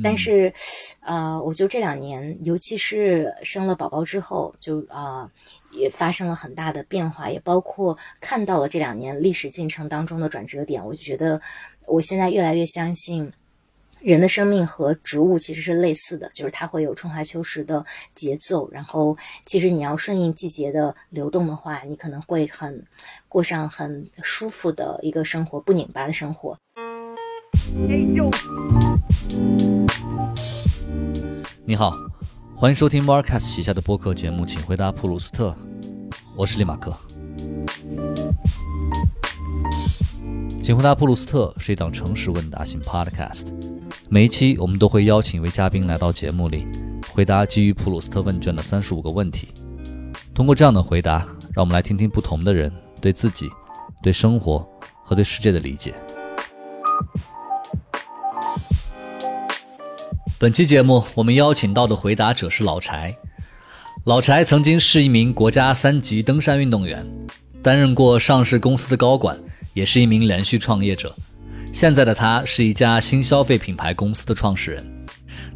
但是，呃，我就这两年，尤其是生了宝宝之后，就啊，也发生了很大的变化，也包括看到了这两年历史进程当中的转折点。我就觉得，我现在越来越相信。人的生命和植物其实是类似的，就是它会有春华秋实的节奏。然后，其实你要顺应季节的流动的话，你可能会很过上很舒服的一个生活，不拧巴的生活。你好，欢迎收听 Marcus 旗下的播客节目，请回答普鲁斯特。我是利马克。请回答普鲁斯特是一档诚实问答型 Podcast。每一期我们都会邀请一位嘉宾来到节目里，回答基于普鲁斯特问卷的三十五个问题。通过这样的回答，让我们来听听不同的人对自己、对生活和对世界的理解。本期节目我们邀请到的回答者是老柴。老柴曾经是一名国家三级登山运动员，担任过上市公司的高管，也是一名连续创业者。现在的他是一家新消费品牌公司的创始人，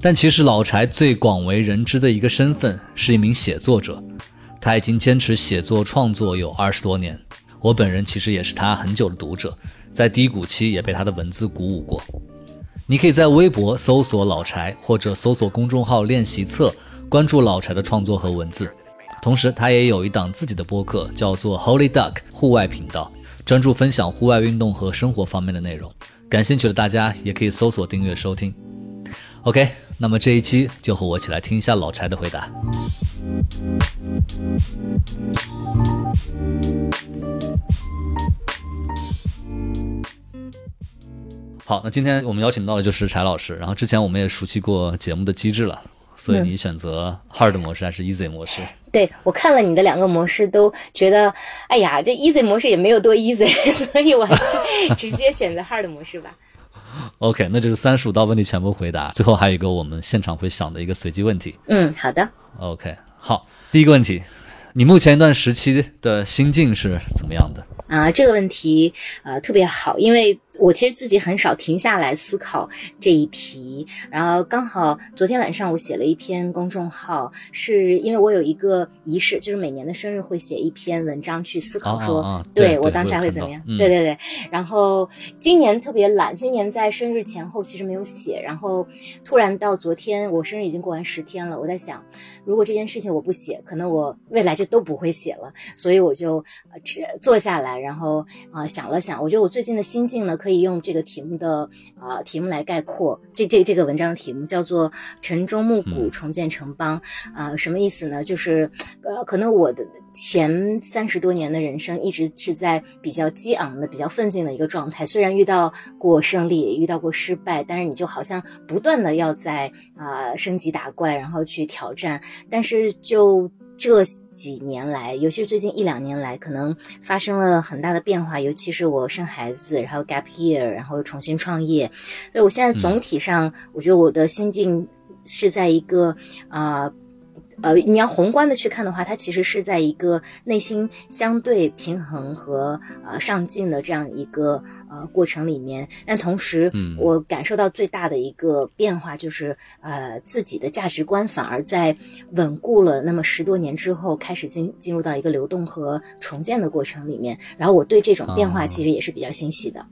但其实老柴最广为人知的一个身份是一名写作者。他已经坚持写作创作有二十多年，我本人其实也是他很久的读者，在低谷期也被他的文字鼓舞过。你可以在微博搜索老柴，或者搜索公众号练习册，关注老柴的创作和文字。同时，他也有一档自己的播客，叫做 Holy Duck 户外频道。专注分享户外运动和生活方面的内容，感兴趣的大家也可以搜索订阅收听。OK，那么这一期就和我一起来听一下老柴的回答。好，那今天我们邀请到的就是柴老师，然后之前我们也熟悉过节目的机制了。所以你选择 hard 模式还是 easy 模式？对我看了你的两个模式，都觉得，哎呀，这 easy 模式也没有多 easy，所以我还是直接选择 hard 模式吧。OK，那就是三十五道问题全部回答，最后还有一个我们现场会想的一个随机问题。嗯，好的。OK，好，第一个问题，你目前一段时期的心境是怎么样的？啊，这个问题呃特别好，因为。我其实自己很少停下来思考这一题，然后刚好昨天晚上我写了一篇公众号，是因为我有一个仪式，就是每年的生日会写一篇文章去思考，说对我当下会怎么样？对对对。然后今年特别懒，今年在生日前后其实没有写，然后突然到昨天我生日已经过完十天了，我在想，如果这件事情我不写，可能我未来就都不会写了，所以我就呃坐下来，然后啊想了想，我觉得我最近的心境呢。可以用这个题目的啊题目来概括，这这这个文章的题目叫做“晨钟暮鼓重建城邦”啊，什么意思呢？就是呃，可能我的前三十多年的人生一直是在比较激昂的、比较奋进的一个状态，虽然遇到过胜利，也遇到过失败，但是你就好像不断的要在啊升级打怪，然后去挑战，但是就。这几年来，尤其是最近一两年来，可能发生了很大的变化。尤其是我生孩子，然后 gap year，然后重新创业。所以我现在总体上，我觉得我的心境是在一个啊。呃，你要宏观的去看的话，它其实是在一个内心相对平衡和呃上进的这样一个呃过程里面。但同时，我感受到最大的一个变化就是，呃，自己的价值观反而在稳固了那么十多年之后，开始进进入到一个流动和重建的过程里面。然后我对这种变化其实也是比较欣喜的。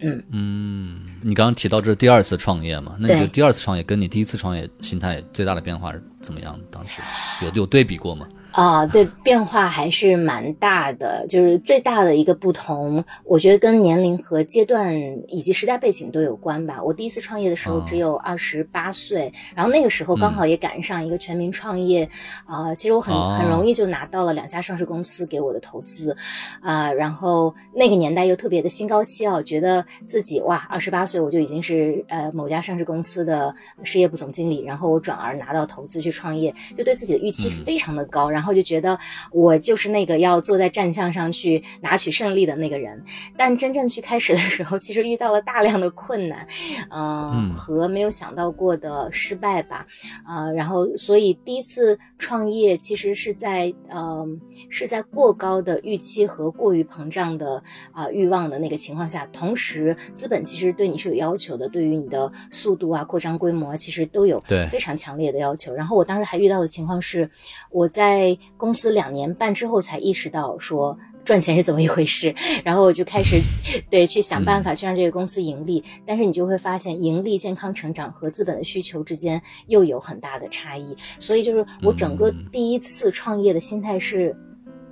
嗯嗯，你刚刚提到这是第二次创业嘛？那你觉得第二次创业跟你第一次创业心态最大的变化是怎么样？当时有有对比过吗？啊，对，变化还是蛮大的。就是最大的一个不同，我觉得跟年龄和阶段以及时代背景都有关吧。我第一次创业的时候只有二十八岁，然后那个时候刚好也赶上一个全民创业，啊，其实我很很容易就拿到了两家上市公司给我的投资，啊，然后那个年代又特别的心高气傲，觉得自己哇，二十八岁我就已经是呃某家上市公司的事业部总经理，然后我转而拿到投资去创业，就对自己的预期非常的高，然后。后就觉得我就是那个要坐在战象上去拿取胜利的那个人。但真正去开始的时候，其实遇到了大量的困难，嗯，和没有想到过的失败吧，啊，然后所以第一次创业其实是在呃是在过高的预期和过于膨胀的啊欲望的那个情况下，同时资本其实对你是有要求的，对于你的速度啊、扩张规模，其实都有非常强烈的要求。然后我当时还遇到的情况是，我在公司两年半之后才意识到说。赚钱是怎么一回事？然后我就开始，对，去想办法去让这个公司盈利。但是你就会发现，盈利、健康成长和资本的需求之间又有很大的差异。所以就是我整个第一次创业的心态是。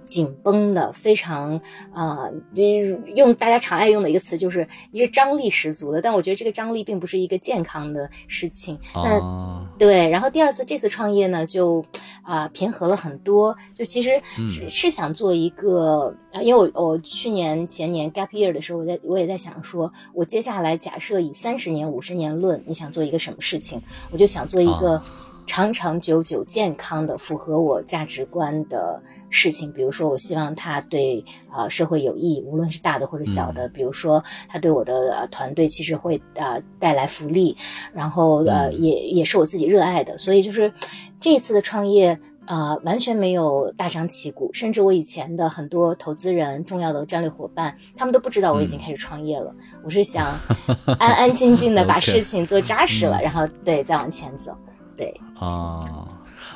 紧绷的，非常啊，就是用大家常爱用的一个词，就是一个张力十足的。但我觉得这个张力并不是一个健康的事情。那对，然后第二次这次创业呢，就啊平和了很多。就其实是是想做一个，因为我我去年前年 gap year 的时候，我在我也在想说，我接下来假设以三十年、五十年论，你想做一个什么事情？我就想做一个。长长久久、健康的、符合我价值观的事情，比如说，我希望他对呃社会有益，无论是大的或者小的。比如说，他对我的团队其实会呃带来福利，然后呃也也是我自己热爱的。所以就是这次的创业啊，完全没有大张旗鼓，甚至我以前的很多投资人、重要的战略伙伴，他们都不知道我已经开始创业了。我是想安安静静的 把事情做扎实了，然后对再往前走。对啊，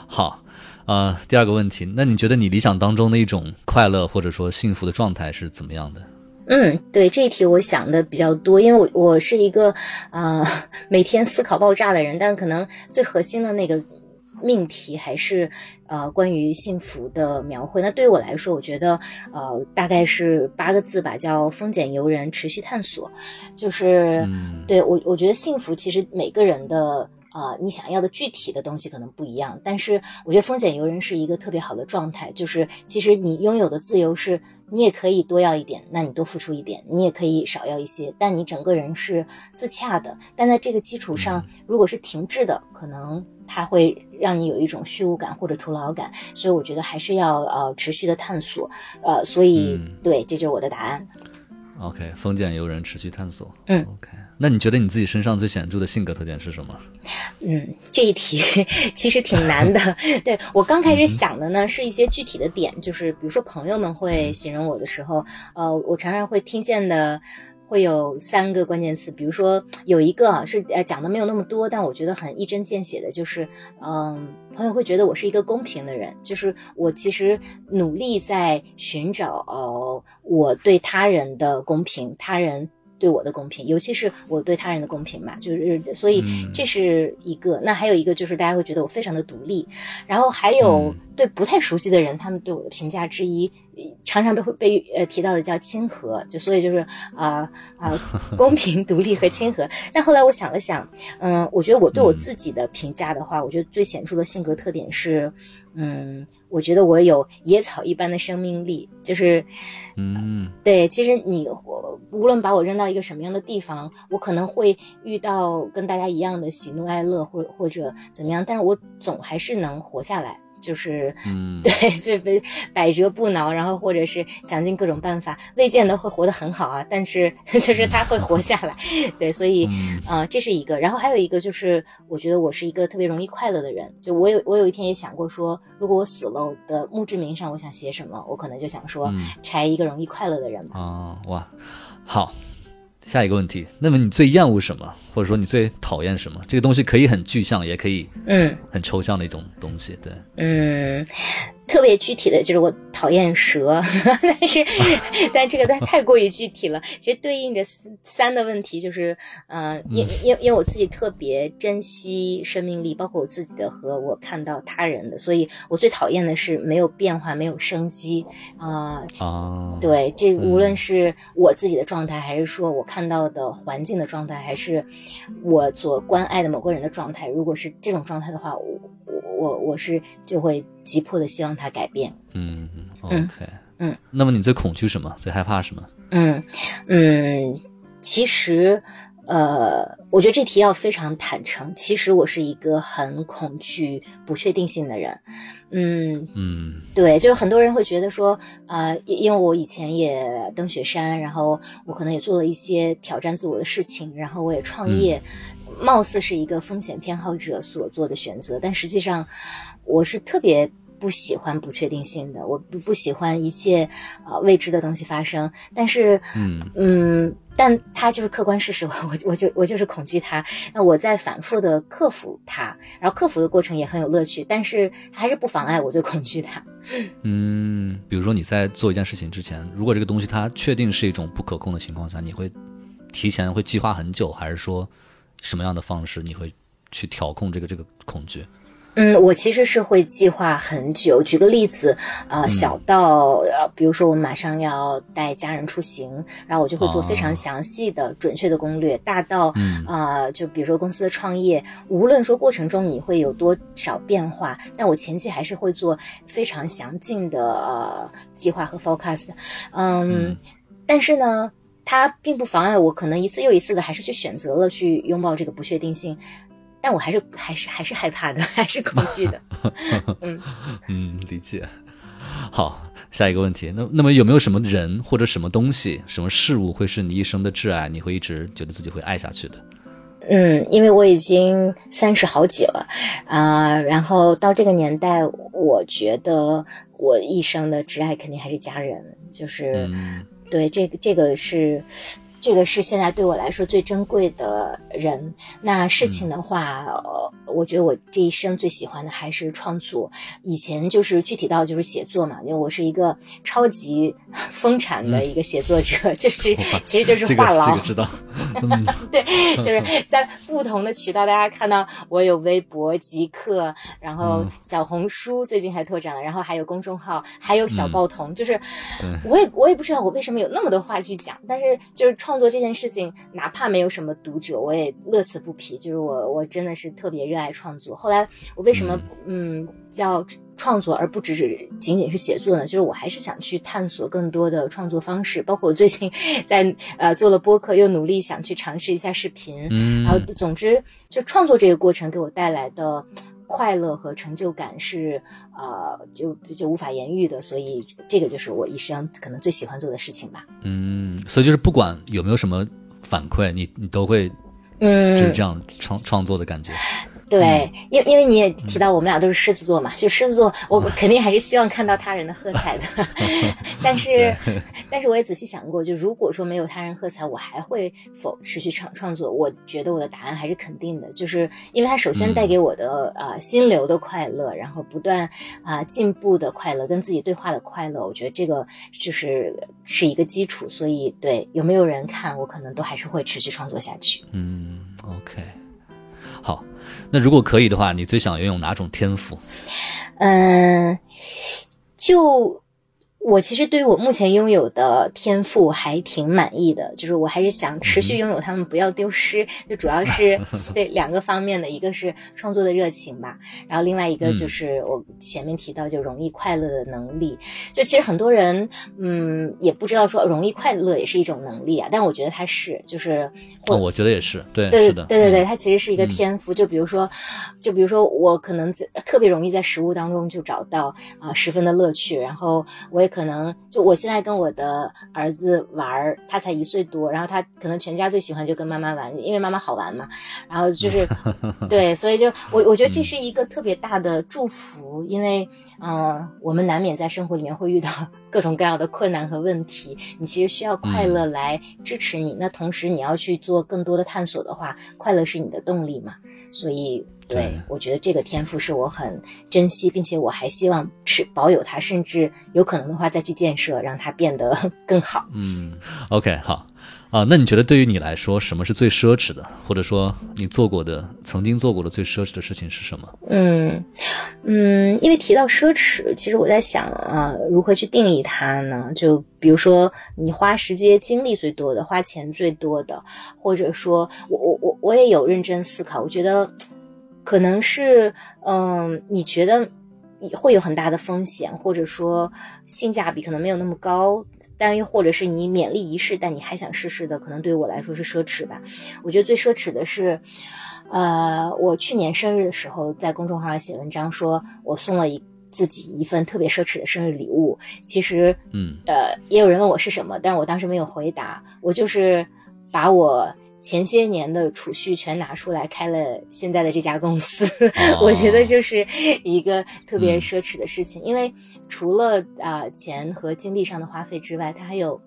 好，呃，第二个问题，那你觉得你理想当中的一种快乐或者说幸福的状态是怎么样的？嗯，对这一题我想的比较多，因为我我是一个呃每天思考爆炸的人，但可能最核心的那个命题还是呃关于幸福的描绘。那对于我来说，我觉得呃大概是八个字吧，叫风俭游人，持续探索。就是对我我觉得幸福其实每个人的。啊，你想要的具体的东西可能不一样，但是我觉得风险由人是一个特别好的状态。就是其实你拥有的自由是，你也可以多要一点，那你多付出一点；你也可以少要一些，但你整个人是自洽的。但在这个基础上，如果是停滞的，可能它会让你有一种虚无感或者徒劳感。所以我觉得还是要呃持续的探索。呃，所以对，这就是我的答案。OK，丰俭由人，持续探索。嗯，OK。那你觉得你自己身上最显著的性格特点是什么？嗯，这一题 其实挺难的。对我刚开始想的呢，是一些具体的点，就是比如说朋友们会形容我的时候，呃，我常常会听见的会有三个关键词，比如说有一个是呃讲的没有那么多，但我觉得很一针见血的，就是嗯，朋友会觉得我是一个公平的人，就是我其实努力在寻找呃我对他人的公平，他人。对我的公平，尤其是我对他人的公平嘛，就是所以这是一个。那还有一个就是大家会觉得我非常的独立，然后还有对不太熟悉的人，他们对我的评价之一，常常被会被呃提到的叫亲和，就所以就是啊啊 公平、独立和亲和。但后来我想了想，嗯，我觉得我对我自己的评价的话，我觉得最显著的性格特点是，嗯。我觉得我有野草一般的生命力，就是，嗯，对。其实你我无论把我扔到一个什么样的地方，我可能会遇到跟大家一样的喜怒哀乐，或或者怎么样，但是我总还是能活下来。就是，嗯，对，对，对，百折不挠，然后或者是想尽各种办法，未见得会活得很好啊，但是 就是他会活下来，对，所以，呃，这是一个，然后还有一个就是，我觉得我是一个特别容易快乐的人，就我有我有一天也想过说，如果我死了，我的墓志铭上我想写什么，我可能就想说，柴一个容易快乐的人吧。啊，哇，好。下一个问题，那么你最厌恶什么，或者说你最讨厌什么？这个东西可以很具象，也可以嗯很抽象的一种东西，对，嗯。特别具体的就是我讨厌蛇，但是 但这个太太过于具体了。其实对应着三的问题就是，呃，因因因为我自己特别珍惜生命力，包括我自己的和我看到他人的，所以我最讨厌的是没有变化、没有生机啊。啊，对，这无论是我自己的状态，还是说我看到的环境的状态，还是我所关爱的某个人的状态，如果是这种状态的话，我我我我是就会。急迫的希望他改变。嗯，OK，嗯，那么你最恐惧什么？最害怕什么？嗯嗯，其实呃，我觉得这题要非常坦诚。其实我是一个很恐惧不确定性的人。嗯。嗯，对，就是很多人会觉得说，呃，因为我以前也登雪山，然后我可能也做了一些挑战自我的事情，然后我也创业，貌似是一个风险偏好者所做的选择，但实际上我是特别。不喜欢不确定性的，我不不喜欢一切啊未知的东西发生。但是，嗯嗯，但它就是客观事实，我我就我就是恐惧它。那我在反复的克服它，然后克服的过程也很有乐趣，但是还是不妨碍我就恐惧它。嗯，比如说你在做一件事情之前，如果这个东西它确定是一种不可控的情况下，你会提前会计划很久，还是说什么样的方式你会去调控这个这个恐惧？嗯，我其实是会计划很久。举个例子，呃，小到呃，比如说我马上要带家人出行，然后我就会做非常详细的、准确的攻略。大到啊，就比如说公司的创业，无论说过程中你会有多少变化，但我前期还是会做非常详尽的呃计划和 forecast。嗯，但是呢，它并不妨碍我可能一次又一次的还是去选择了去拥抱这个不确定性。但我还是还是还是害怕的，还是恐惧的。嗯嗯，理解。好，下一个问题，那那么有没有什么人或者什么东西、什么事物会是你一生的挚爱？你会一直觉得自己会爱下去的？嗯，因为我已经三十好几了啊，然后到这个年代，我觉得我一生的挚爱肯定还是家人，就是对这个这个是。这个是现在对我来说最珍贵的人。那事情的话，呃，我觉得我这一生最喜欢的还是创作。以前就是具体到就是写作嘛，因为我是一个超级 疯产的一个写作者，就是其实就是话痨。这个知道。对，就是在不同的渠道，大家看到我有微博、极客，然后小红书最近还拓展了，然后还有公众号，还有小报童。就是我也我也不知道我为什么有那么多话去讲，但是就是创。做这件事情，哪怕没有什么读者，我也乐此不疲。就是我，我真的是特别热爱创作。后来我为什么嗯叫创作，而不只是仅仅是写作呢？就是我还是想去探索更多的创作方式。包括我最近 在呃做了播客，又努力想去尝试一下视频。嗯，然后总之，就创作这个过程给我带来的。快乐和成就感是，呃，就就无法言喻的，所以这个就是我一生可能最喜欢做的事情吧。嗯，所以就是不管有没有什么反馈，你你都会，嗯，就是这样创创作的感觉。对，因因为你也提到我们俩都是狮子座嘛，就狮子座，我肯定还是希望看到他人的喝彩的。但是，但是我也仔细想过，就如果说没有他人喝彩，我还会否持续创创作？我觉得我的答案还是肯定的，就是因为他首先带给我的啊心流的快乐，然后不断啊进步的快乐，跟自己对话的快乐，我觉得这个就是是一个基础。所以，对有没有人看，我可能都还是会持续创作下去。嗯，OK，好。那如果可以的话，你最想拥有哪种天赋？嗯，就。我其实对于我目前拥有的天赋还挺满意的，就是我还是想持续拥有他们，不要丢失。就主要是 对两个方面的，一个是创作的热情吧，然后另外一个就是我前面提到就容易快乐的能力。就其实很多人嗯也不知道说容易快乐也是一种能力啊，但我觉得它是就是，哦，我觉得也是，对，对，是的，对对对，它其实是一个天赋。就比如说，就比如说我可能在特别容易在食物当中就找到啊十分的乐趣，然后我也。可能就我现在跟我的儿子玩儿，他才一岁多，然后他可能全家最喜欢就跟妈妈玩，因为妈妈好玩嘛。然后就 是对，所以就 我我觉得这是一个特别大的祝福，因为嗯，我们难免在生活里面会遇到 各种各样的困难和问题，你其实需要快乐来支持你。那同时你要去做更多的探索的话，快乐是你的动力嘛。所以。对，我觉得这个天赋是我很珍惜，并且我还希望持保有它，甚至有可能的话再去建设，让它变得 更好。嗯，OK，好啊。那你觉得对于你来说，什么是最奢侈的？或者说你做过的、曾经做过的最奢侈的事情是什么？嗯嗯，因为提到奢侈，其实我在想啊，如何去定义它呢？就比如说你花时间、精力最多的，花钱最多的，或者说我我我我也有认真思考，我觉得。可能是，嗯，你觉得会有很大的风险，或者说性价比可能没有那么高，但又或者是你勉力一试，但你还想试试的，可能对于我来说是奢侈吧。我觉得最奢侈的是，呃，我去年生日的时候在公众号上写文章，说我送了一自己一份特别奢侈的生日礼物。其实，嗯，呃，也有人问我是什么，但是我当时没有回答。我就是把我。前些年的储蓄全拿出来开了现在的这家公司，我觉得就是一个特别奢侈的事情，因为除了啊钱和精力上的花费之外，它还有。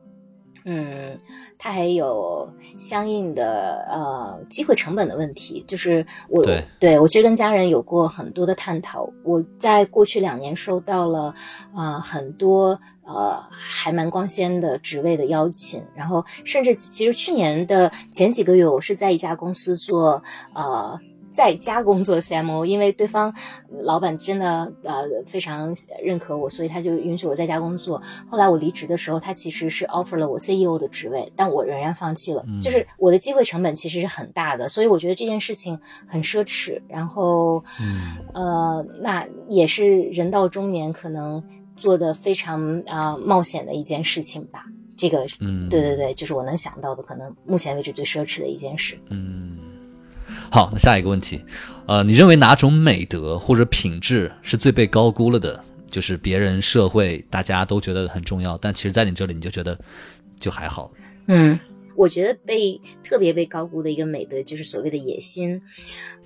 嗯，它还有相应的呃机会成本的问题，就是我对我其实跟家人有过很多的探讨。我在过去两年收到了啊很多呃还蛮光鲜的职位的邀请，然后甚至其实去年的前几个月，我是在一家公司做呃。在家工作 CMO，因为对方老板真的呃非常认可我，所以他就允许我在家工作。后来我离职的时候，他其实是 offer 了我 CEO 的职位，但我仍然放弃了。就是我的机会成本其实是很大的，所以我觉得这件事情很奢侈。然后，呃，那也是人到中年可能做的非常啊冒险的一件事情吧。这个，嗯，对对对，就是我能想到的，可能目前为止最奢侈的一件事。嗯。好，那下一个问题，呃，你认为哪种美德或者品质是最被高估了的？就是别人、社会大家都觉得很重要，但其实在你这里你就觉得就还好。嗯。我觉得被特别被高估的一个美德就是所谓的野心，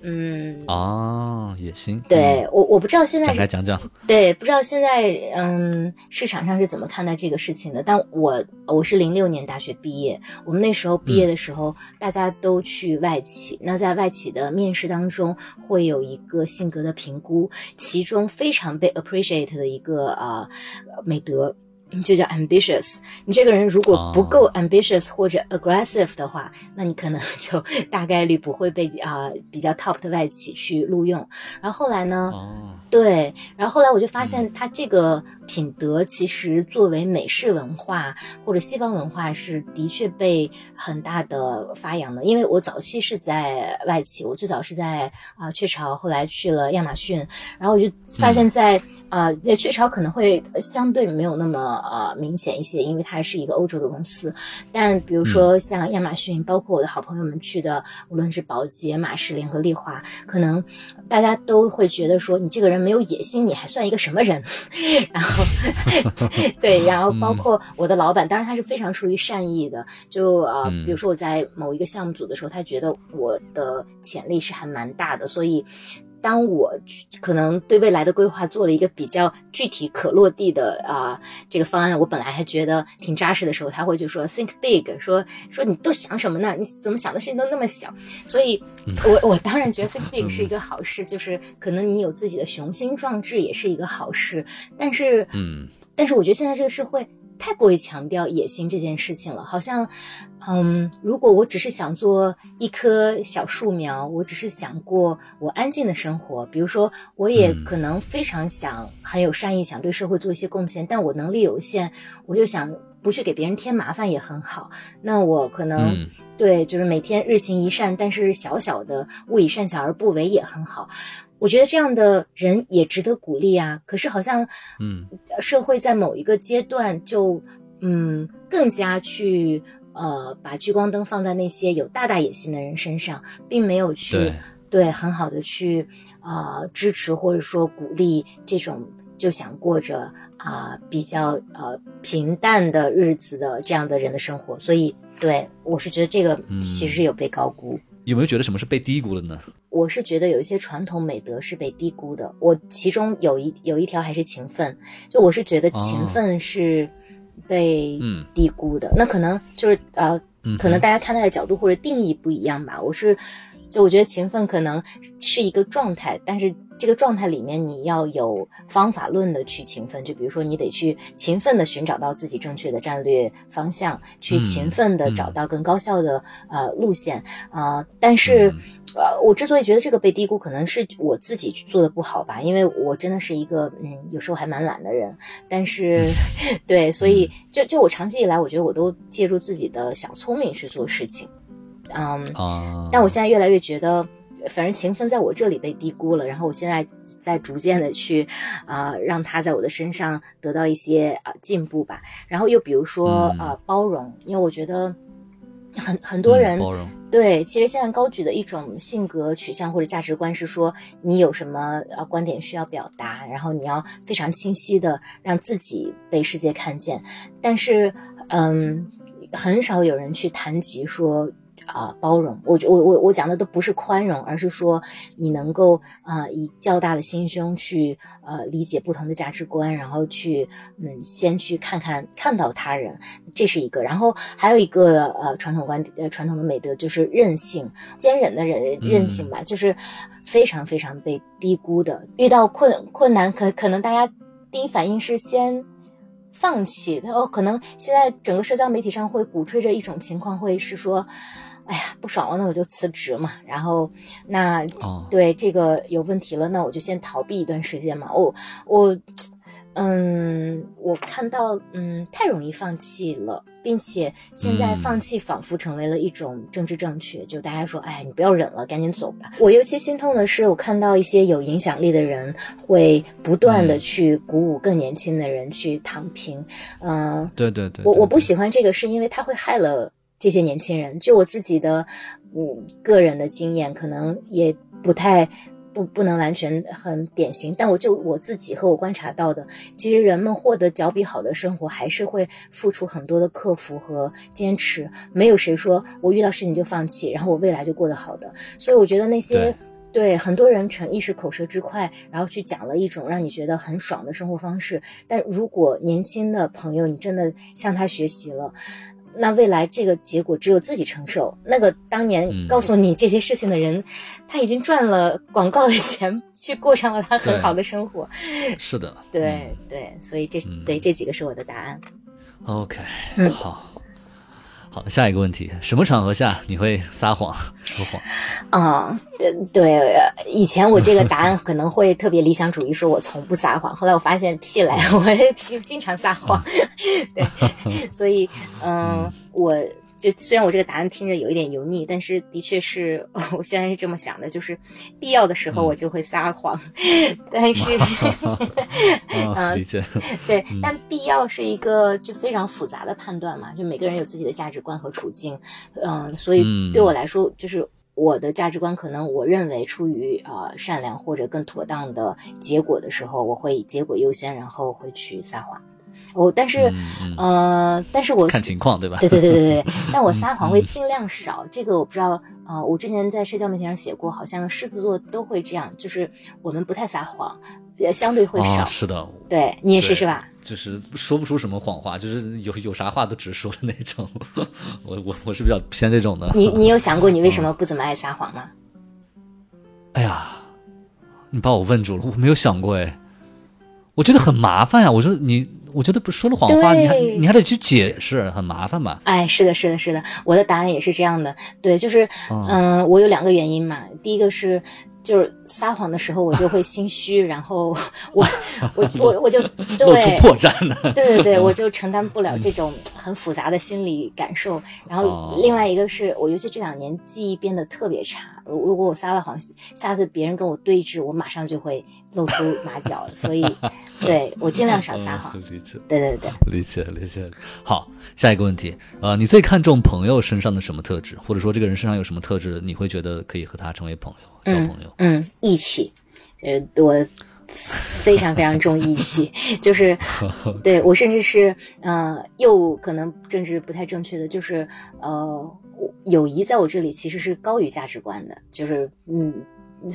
嗯啊，野心，对我我不知道现在展开讲讲，对，不知道现在嗯市场上是怎么看待这个事情的。但我我是零六年大学毕业，我们那时候毕业的时候，大家都去外企，那在外企的面试当中会有一个性格的评估，其中非常被 appreciate 的一个呃美德。就叫 ambitious。你这个人如果不够 ambitious 或者 aggressive 的话，那你可能 就大概率不会被啊比较 top 的外企去录用。然后后来呢？对，然后后来我就发现，他这个品德其实作为美式文化或者西方文化是的确被很大的发扬的。因为我早期是在外企，我最早是在啊雀巢，后来去了亚马逊，然后我就发现，在呃在雀巢可能会相对没有那么呃明显一些，因为它是一个欧洲的公司。但比如说像亚马逊，包括我的好朋友们去的，无论是宝洁、马士、联合利华，可能大家都会觉得说你这个人。没有野心，你还算一个什么人？然后，对，然后包括我的老板，当然他是非常出于善意的，就呃，比如说我在某一个项目组的时候，他觉得我的潜力是还蛮大的，所以。当我可能对未来的规划做了一个比较具体可落地的啊这个方案，我本来还觉得挺扎实的时候，他会就说 think big，说说你都想什么呢？你怎么想的事情都那么小？所以，我我当然觉得 think big 是一个好事，就是可能你有自己的雄心壮志也是一个好事。但是，嗯，但是我觉得现在这个社会。太过于强调野心这件事情了，好像，嗯，如果我只是想做一棵小树苗，我只是想过我安静的生活，比如说，我也可能非常想很有善意，想对社会做一些贡献，但我能力有限，我就想不去给别人添麻烦也很好。那我可能对，就是每天日行一善，但是小小的勿以善小而不为也很好。我觉得这样的人也值得鼓励啊！可是好像，嗯，社会在某一个阶段就，嗯，更加去呃把聚光灯放在那些有大大野心的人身上，并没有去对很好的去啊支持或者说鼓励这种就想过着啊比较呃平淡的日子的这样的人的生活。所以，对我是觉得这个其实有被高估。有没有觉得什么是被低估了呢？我是觉得有一些传统美德是被低估的。我其中有一有一条还是勤奋，就我是觉得勤奋是被低估的。那可能就是呃，可能大家看待的角度或者定义不一样吧。我是就我觉得勤奋可能是一个状态，但是这个状态里面你要有方法论的去勤奋。就比如说你得去勤奋的寻找到自己正确的战略方向，去勤奋的找到更高效的呃路线啊，但是。呃，我之所以觉得这个被低估，可能是我自己做的不好吧，因为我真的是一个嗯，有时候还蛮懒的人。但是，对，所以就就我长期以来，我觉得我都借助自己的小聪明去做事情，嗯，但我现在越来越觉得，反正情分在我这里被低估了，然后我现在在逐渐的去，啊，让他在我的身上得到一些啊进步吧。然后又比如说呃包容，因为我觉得很很多人包容。对，其实现在高举的一种性格取向或者价值观是说，你有什么呃观点需要表达，然后你要非常清晰的让自己被世界看见。但是，嗯，很少有人去谈及说。啊，包容，我我我我讲的都不是宽容，而是说你能够啊，以较大的心胸去呃理解不同的价值观，然后去嗯，先去看看看到他人，这是一个。然后还有一个呃传统观点呃传统的美德就是韧性，坚韧的韧韧性吧，就是非常非常被低估的。遇到困困难，可可能大家第一反应是先放弃。他哦，可能现在整个社交媒体上会鼓吹着一种情况，会是说。哎呀，不爽了，那我就辞职嘛。然后，那对这个有问题了，那我就先逃避一段时间嘛。我我，嗯，我看到，嗯，太容易放弃了，并且现在放弃仿佛成为了一种政治正确，就大家说，哎，你不要忍了，赶紧走吧。我尤其心痛的是，我看到一些有影响力的人会不断的去鼓舞更年轻的人去躺平。嗯，对对对，我我不喜欢这个，是因为他会害了。这些年轻人，就我自己的，嗯，个人的经验，可能也不太不不能完全很典型，但我就我自己和我观察到的，其实人们获得脚比好的生活，还是会付出很多的克服和坚持。没有谁说我遇到事情就放弃，然后我未来就过得好的。所以我觉得那些对很多人逞一时口舌之快，然后去讲了一种让你觉得很爽的生活方式。但如果年轻的朋友，你真的向他学习了。那未来这个结果只有自己承受。那个当年告诉你这些事情的人，他已经赚了广告的钱，去过上了他很好的生活。是的，对对，所以这对这几个是我的答案。OK，好。好，下一个问题，什么场合下你会撒谎说谎？啊，对对，以前我这个答案可能会特别理想主义，说我从不撒谎。后来我发现屁来，我经经常撒谎。对，所以嗯，我。就虽然我这个答案听着有一点油腻，但是的确是 我现在是这么想的，就是必要的时候我就会撒谎，但是，嗯，理解，对，但必要是一个就非常复杂的判断嘛，就每个人有自己的价值观和处境，嗯，所以对我来说，就是我的价值观可能我认为出于呃善良或者更妥当的结果的时候，我会以结果优先，然后会去撒谎。我但是，呃，但是我看情况对吧？对对对对对，但我撒谎会尽量少。这个我不知道啊，我之前在社交媒体上写过，好像狮子座都会这样，就是我们不太撒谎，也相对会少。是的，对你也是是吧？就是说不出什么谎话，就是有有啥话都直说的那种。我我我是比较偏这种的。你你有想过你为什 么不怎么爱撒谎吗？哎呀，你把我问住了，我没有想过哎，我觉得很麻烦呀。我说你。我觉得不说了谎话，你还你还得去解释，很麻烦吧？哎，是的，是的，是的，我的答案也是这样的。对，就是嗯，我有两个原因嘛。第一个是，就是撒谎的时候我就会心虚，然后 我我 我我就露出破绽了。对对对，我就承担不了这种很复杂的心理感受。然后另外一个是我，尤其这两年记忆变得特别差。如如果我撒了谎，下次别人跟我对峙，我马上就会露出马脚，所以，对我尽量少撒谎。理解，对对对，理解理解。好，下一个问题，呃，你最看重朋友身上的什么特质，或者说这个人身上有什么特质，你会觉得可以和他成为朋友，交朋友？嗯，义气，呃，我非常非常重义气，就是对我甚至是，呃，又可能政治不太正确的，就是呃。友谊在我这里其实是高于价值观的，就是嗯，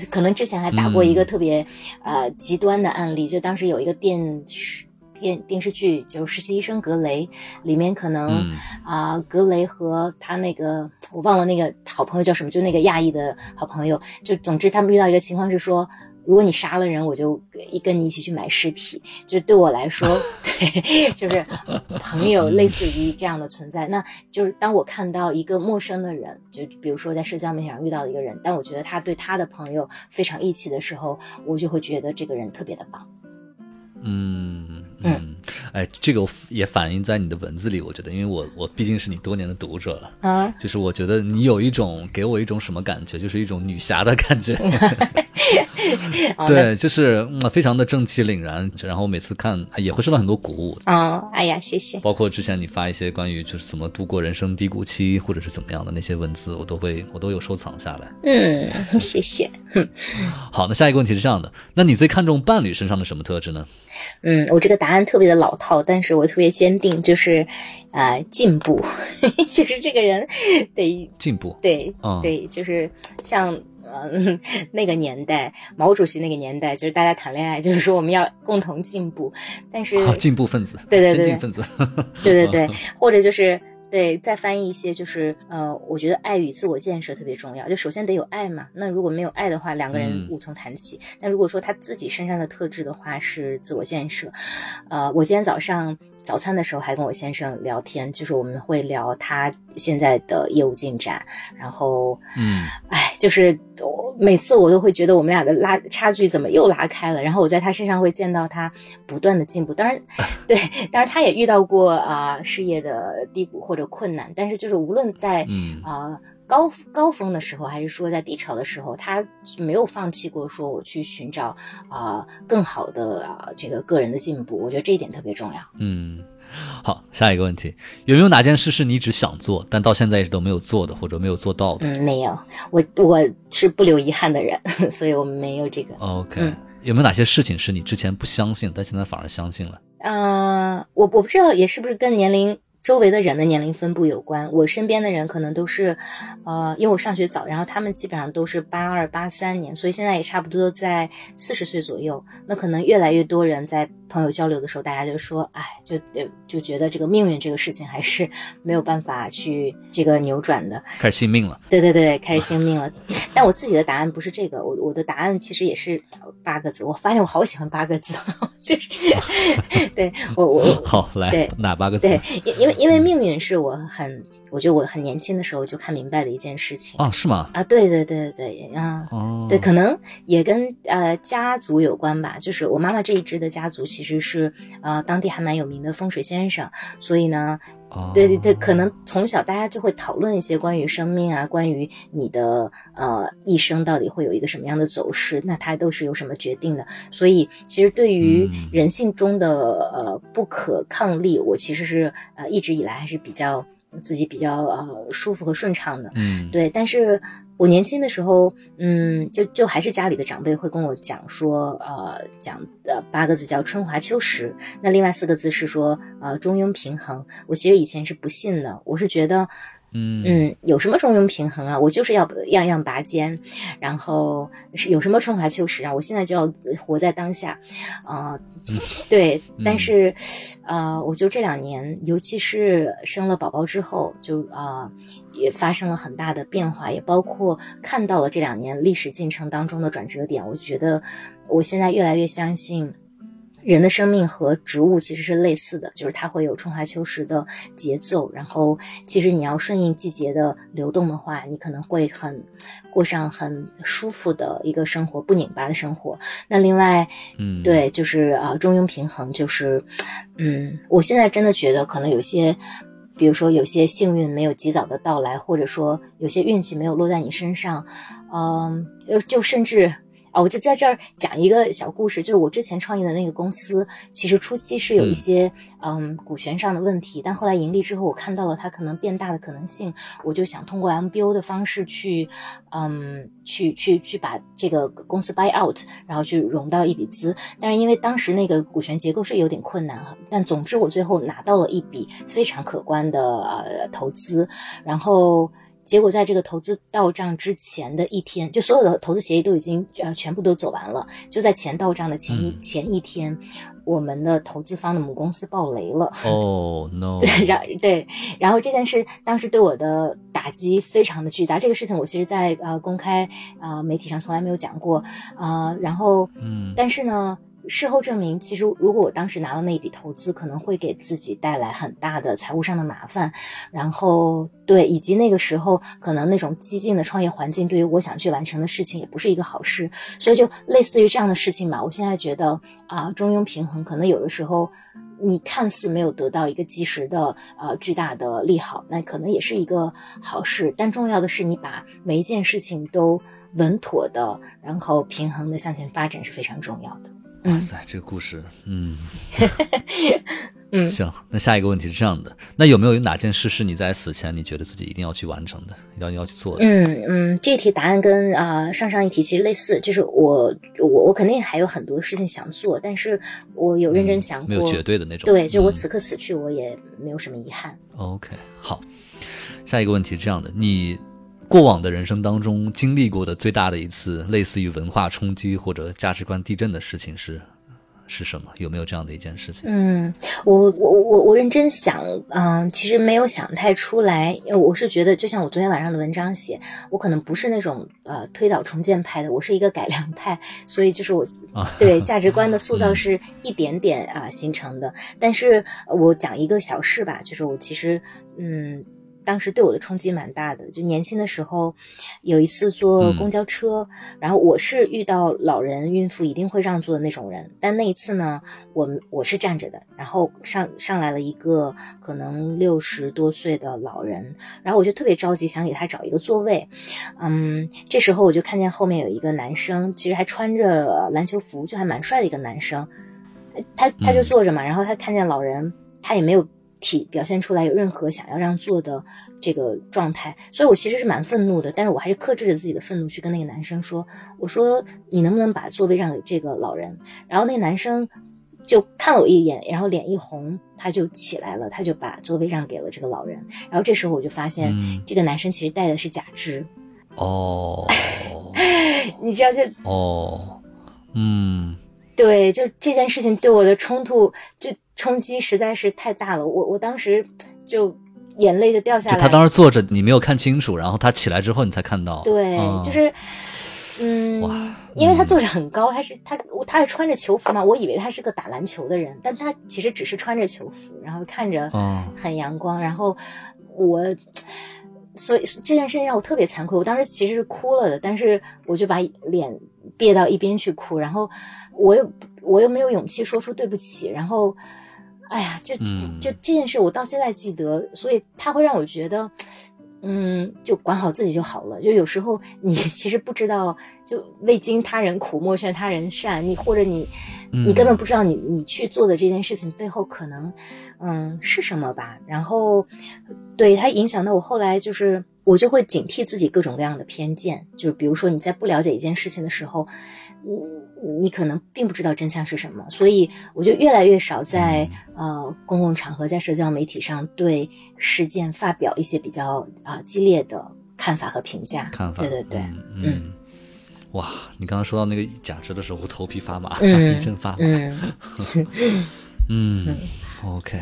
可能之前还打过一个特别呃极端的案例，就当时有一个电视电电视剧，就是实习医生格雷，里面可能啊格雷和他那个我忘了那个好朋友叫什么，就那个亚裔的好朋友，就总之他们遇到一个情况是说。如果你杀了人，我就一跟你一起去买尸体。就对我来说，对，就是朋友，类似于这样的存在。那就是当我看到一个陌生的人，就比如说在社交媒体上遇到一个人，但我觉得他对他的朋友非常义气的时候，我就会觉得这个人特别的棒。嗯。哎，这个也反映在你的文字里，我觉得，因为我我毕竟是你多年的读者了啊，就是我觉得你有一种给我一种什么感觉，就是一种女侠的感觉，对，就是非常的正气凛然，然后每次看也会受到很多鼓舞。哦，哎呀，谢谢。包括之前你发一些关于就是怎么度过人生低谷期，或者是怎么样的那些文字，我都会我都有收藏下来。嗯，谢谢。好，那下一个问题是这样的，那你最看重伴侣身上的什么特质呢？嗯，我这个答案特别的老套，但是我特别坚定，就是，呃，进步，就是这个人得进步，对，对，就是像嗯 那个年代，毛主席那个年代，就是大家谈恋爱，就是说我们要共同进步，但是进步分子，对对对，先进分子，对对对，或者就是。对，再翻译一些，就是呃，我觉得爱与自我建设特别重要。就首先得有爱嘛，那如果没有爱的话，两个人无从谈起。那如果说他自己身上的特质的话，是自我建设。呃，我今天早上。早餐的时候还跟我先生聊天，就是我们会聊他现在的业务进展，然后，嗯，哎，就是我每次我都会觉得我们俩的拉差距怎么又拉开了，然后我在他身上会见到他不断的进步。当然，对，当然他也遇到过啊事业的低谷或者困难，但是就是无论在啊。高高峰的时候，还是说在低潮的时候，他没有放弃过，说我去寻找啊更好的啊这个个人的进步。我觉得这一点特别重要。嗯，好，下一个问题，有没有哪件事是你一直想做，但到现在一直都没有做的，或者没有做到的？嗯，没有，我我是不留遗憾的人，所以我们没有这个。OK，有没有哪些事情是你之前不相信，但现在反而相信了？嗯，我我不知道，也是不是跟年龄。周围的人的年龄分布有关，我身边的人可能都是，呃，因为我上学早，然后他们基本上都是八二八三年，所以现在也差不多在四十岁左右。那可能越来越多人在朋友交流的时候，大家就说，哎，就就觉得这个命运这个事情还是 没有办法去这个扭转的，开始信命了。对对对，开始信命了。但我自己的答案不是这个，我我的答案其实也是八个字。我发现我好喜欢八个字，就是对我我好来对哪八个字？对，因因为。因为命运是我很，我觉得我很年轻的时候就看明白的一件事情啊，是吗？啊，对对对对啊，对，可能也跟呃家族有关吧。就是我妈妈这一支的家族其实是呃当地还蛮有名的风水先生，所以呢。对对对，可能从小大家就会讨论一些关于生命啊，关于你的呃一生到底会有一个什么样的走势，那它都是由什么决定的。所以其实对于人性中的呃不可抗力，我其实是呃一直以来还是比较自己比较呃舒服和顺畅的。嗯，对，但是。我年轻的时候，嗯，就就还是家里的长辈会跟我讲说，呃，讲的八个字叫春华秋实，那另外四个字是说，呃，中庸平衡。我其实以前是不信的，我是觉得。嗯嗯，有什么中庸平衡啊？我就是要样样拔尖，然后是有什么春华秋实啊？我现在就要活在当下，啊，对。但是，呃，我就这两年，尤其是生了宝宝之后，就啊，也发生了很大的变化，也包括看到了这两年历史进程当中的转折点。我觉得，我现在越来越相信。人的生命和植物其实是类似的，就是它会有春华秋实的节奏。然后，其实你要顺应季节的流动的话，你可能会很过上很舒服的一个生活，不拧巴的生活。那另外，嗯，对，就是啊，中庸平衡，就是，嗯，我现在真的觉得可能有些，比如说有些幸运没有及早的到来，或者说有些运气没有落在你身上，嗯，就甚至。哦，我就在这儿讲一个小故事，就是我之前创业的那个公司，其实初期是有一些嗯股权上的问题，但后来盈利之后，我看到了它可能变大的可能性，我就想通过 MBO 的方式去嗯去去去把这个公司 buy out，然后去融到一笔资，但是因为当时那个股权结构是有点困难，但总之我最后拿到了一笔非常可观的呃投资，然后。结果在这个投资到账之前的一天，就所有的投资协议都已经呃全部都走完了。就在钱到账的前一前一天，我们的投资方的母公司爆雷了。哦，no！然对，然后这件事当时对我的打击非常的巨大。这个事情我其实，在呃公开啊媒体上从来没有讲过啊。然后，嗯，但是呢。事后证明，其实如果我当时拿到那一笔投资，可能会给自己带来很大的财务上的麻烦。然后，对，以及那个时候可能那种激进的创业环境，对于我想去完成的事情也不是一个好事。所以，就类似于这样的事情嘛，我现在觉得啊，中庸平衡，可能有的时候你看似没有得到一个及时的呃巨大的利好，那可能也是一个好事。但重要的是，你把每一件事情都稳妥的，然后平衡的向前发展是非常重要的。哇塞，这个故事，嗯。嗯，行，那下一个问题是这样的，那有没有哪件事是你在死前你觉得自己一定要去完成的，一定要去做的？嗯嗯，这题答案跟啊上上一题其实类似，就是我我我肯定还有很多事情想做，但是我有认真想过，没有绝对的那种。对，就是我此刻死去，我也没有什么遗憾。OK，好，下一个问题是这样的，你过往的人生当中经历过的最大的一次类似于文化冲击或者价值观地震的事情是？是什么？有没有这样的一件事情？嗯，我我我我认真想，嗯，其实没有想太出来。因为我是觉得，就像我昨天晚上的文章写，我可能不是那种呃推倒重建派的，我是一个改良派。所以就是我 对价值观的塑造是一点点啊形成的。但是我讲一个小事吧，就是我其实嗯。当时对我的冲击蛮大的，就年轻的时候，有一次坐公交车，然后我是遇到老人、孕妇一定会让座的那种人，但那一次呢，我我是站着的，然后上上来了一个可能六十多岁的老人，然后我就特别着急，想给他找一个座位，嗯，这时候我就看见后面有一个男生，其实还穿着篮球服，就还蛮帅的一个男生，他他就坐着嘛，然后他看见老人，他也没有。体表现出来有任何想要让座的这个状态，所以我其实是蛮愤怒的，但是我还是克制着自己的愤怒去跟那个男生说：“我说你能不能把座位让给这个老人？”然后那个男生就看了我一眼，然后脸一红，他就起来了，他就把座位让给了这个老人。然后这时候我就发现，这个男生其实戴的是假肢。哦，你知道这？哦，嗯，对，就这件事情对我的冲突就。冲击实在是太大了，我我当时就眼泪就掉下来。他当时坐着，你没有看清楚，然后他起来之后你才看到。对，就是，嗯，因为他坐着很高，他是他他还穿着球服嘛，我以为他是个打篮球的人，但他其实只是穿着球服，然后看着很阳光，然后我，所以这件事情让我特别惭愧，我当时其实是哭了的，但是我就把脸憋到一边去哭，然后我又我又没有勇气说出对不起，然后。哎呀，就就这件事，我到现在记得，所以他会让我觉得，嗯，就管好自己就好了。就有时候你 其实不知道，就未经他人苦，莫劝他人善。你或者你，你根本不知道你你去做的这件事情背后可能，嗯，是什么吧。然后，对他影响到我后来就是，我就会警惕自己各种各样的偏见。就是比如说你在不了解一件事情的时候，嗯。你可能并不知道真相是什么，所以我就越来越少在呃公共场合、在社交媒体上对事件发表一些比较啊激烈的看法和评价。看法，对对对，嗯。哇，你刚刚说到那个假肢的时候，我头皮发麻，一阵发麻。嗯，OK，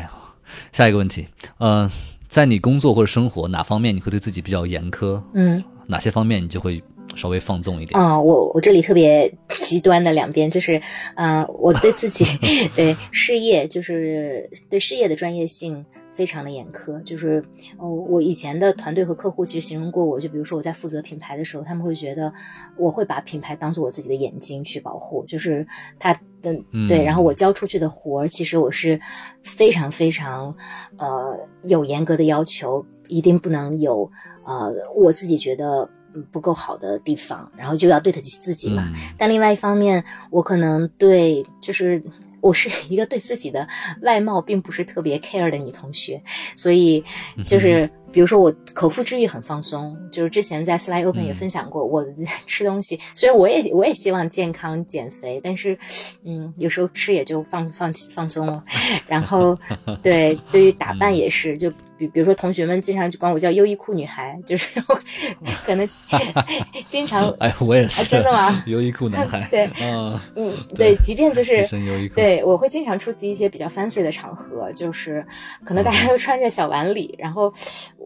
下一个问题，呃，在你工作或者生活哪方面你会对自己比较严苛？嗯，哪些方面你就会？稍微放纵一点啊，我我这里特别极端的两边就是，呃，我对自己 对事业就是对事业的专业性非常的严苛，就是哦，我以前的团队和客户其实形容过我，就比如说我在负责品牌的时候，他们会觉得我会把品牌当做我自己的眼睛去保护，就是他的对，然后我交出去的活儿，其实我是非常非常呃有严格的要求，一定不能有呃我自己觉得。不够好的地方，然后就要对得起自己嘛。但另外一方面，我可能对，就是我是一个对自己的外貌并不是特别 care 的女同学，所以就是。比如说我口腹之欲很放松，就是之前在 Slide Open 也分享过，我 吃东西虽然我也我也希望健康减肥，但是嗯，有时候吃也就放放放松了。然后 对，对于打扮也是，就比比如说同学们经常就管我叫优衣库女孩，就是 可能 经常哎，我也是真的吗？优衣库男孩 对，嗯嗯对，即便就是对我会经常出席一些比较 fancy 的场合，就是可能大家都穿着小晚礼，然后。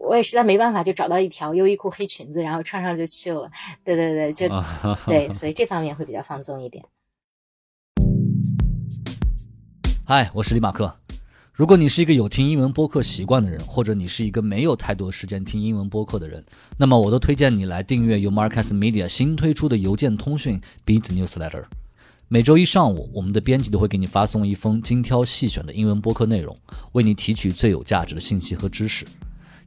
我也实在没办法，就找到一条优衣库黑裙子，然后穿上就去了。对对对，就对，所以这方面会比较放松一点。嗨，我是李马克。如果你是一个有听英文播客习惯的人，或者你是一个没有太多时间听英文播客的人，那么我都推荐你来订阅由 Marcus Media 新推出的邮件通讯 Beats Newsletter。每周一上午，我们的编辑都会给你发送一封精挑细选的英文播客内容，为你提取最有价值的信息和知识。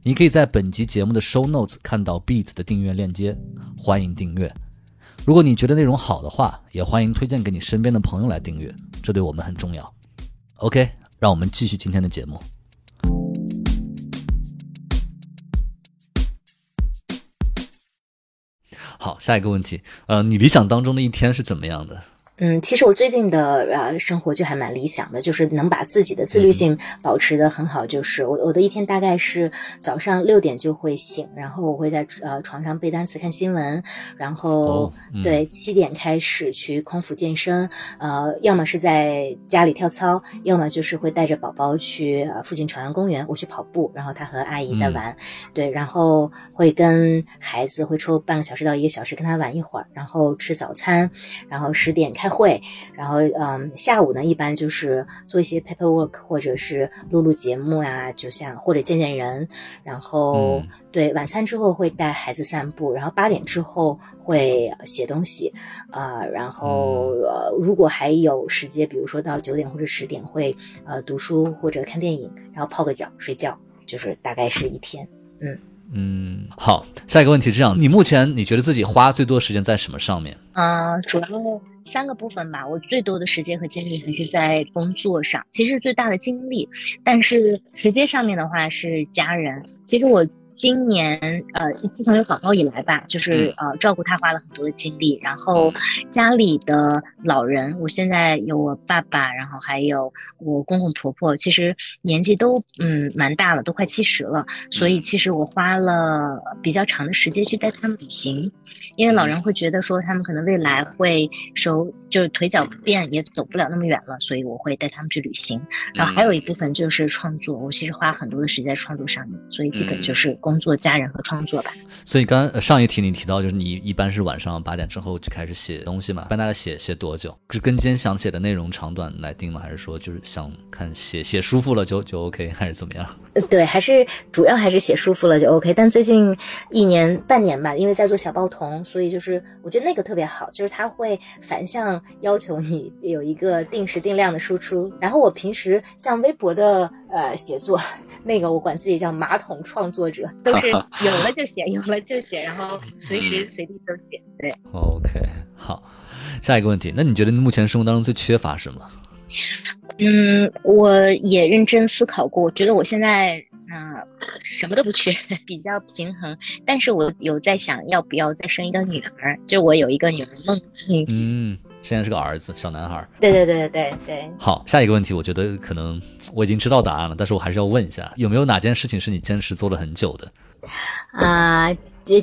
你可以在本集节目的 show notes 看到 Beats 的订阅链接，欢迎订阅。如果你觉得内容好的话，也欢迎推荐给你身边的朋友来订阅，这对我们很重要。OK，让我们继续今天的节目。好，下一个问题，呃，你理想当中的一天是怎么样的？嗯，其实我最近的呃生活就还蛮理想的，就是能把自己的自律性保持的很好。就是我我的一天大概是早上六点就会醒，然后我会在呃床上背单词、看新闻，然后对七点开始去空腹健身，呃，要么是在家里跳操，要么就是会带着宝宝去呃附近朝阳公园，我去跑步，然后他和阿姨在玩，对，然后会跟孩子会抽半个小时到一个小时跟他玩一会儿，然后吃早餐，然后十点开。开会，然后嗯，下午呢一般就是做一些 paperwork，或者是录录节目呀，就像或者见见人。然后对晚餐之后会带孩子散步，然后八点之后会写东西，啊，然后呃如果还有时间，比如说到九点或者十点会呃读书或者看电影，然后泡个脚睡觉，就是大概是一天。嗯嗯，好，下一个问题是这样，你目前你觉得自己花最多时间在什么上面？啊，主要。三个部分吧，我最多的时间和精力还是在工作上，其实最大的精力，但是时间上面的话是家人。其实我。今年呃，自从有宝宝以来吧，就是呃照顾他花了很多的精力，然后家里的老人，我现在有我爸爸，然后还有我公公婆婆，其实年纪都嗯蛮大了，都快七十了，所以其实我花了比较长的时间去带他们旅行，因为老人会觉得说他们可能未来会手就是腿脚不便，也走不了那么远了，所以我会带他们去旅行，然后还有一部分就是创作，我其实花很多的时间在创作上面，所以基本就是。工作、家人和创作吧。所以刚上一题你提到，就是你一般是晚上八点之后就开始写东西嘛？一般大概写写多久？是跟今天想写的内容长短来定吗？还是说就是想看写写舒服了就就 OK，还是怎么样？对，还是主要还是写舒服了就 OK。但最近一年半年吧，因为在做小报童，所以就是我觉得那个特别好，就是它会反向要求你有一个定时定量的输出。然后我平时像微博的呃写作，那个我管自己叫马桶创作者。都是 有了就写，有了就写，然后随时随地都写。对，OK，好，下一个问题，那你觉得目前生活当中最缺乏什么？嗯，我也认真思考过，我觉得我现在嗯什么都不缺，比较平衡。但是我有在想要不要再生一个女儿，就我有一个女儿梦。嗯。现在是个儿子，小男孩。对对对对对。好，下一个问题，我觉得可能我已经知道答案了，但是我还是要问一下，有没有哪件事情是你坚持做了很久的？啊，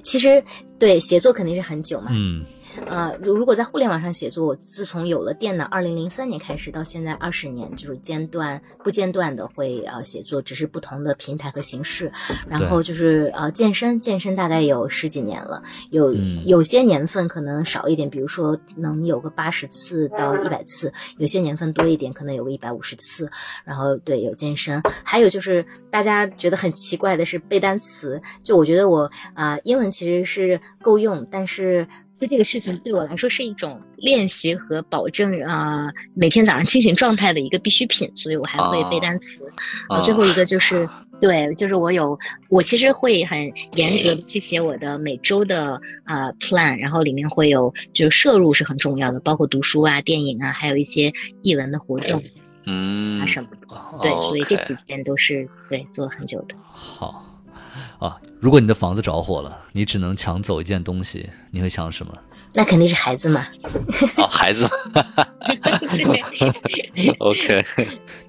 其实对写作肯定是很久嘛。嗯。呃，如如果在互联网上写作，自从有了电脑，二零零三年开始到现在二十年，就是间断不间断的会呃写作，只是不同的平台和形式。然后就是呃健身，健身大概有十几年了，有有些年份可能少一点，比如说能有个八十次到一百次，有些年份多一点，可能有个一百五十次。然后对有健身，还有就是大家觉得很奇怪的是背单词，就我觉得我啊英文其实是够用，但是。所以这个事情对我来说是一种练习和保证啊每天早上清醒状态的一个必需品，所以我还会背单词。啊，最后一个就是对，就是我有我其实会很严格的去写我的每周的啊 plan，然后里面会有就是摄入是很重要的，包括读书啊、电影啊，还有一些译文的活动，嗯啊什么的。对，所以这几件都是对做了很久的。好。啊，如果你的房子着火了，你只能抢走一件东西，你会抢什么？那肯定是孩子嘛。哦，孩子。OK。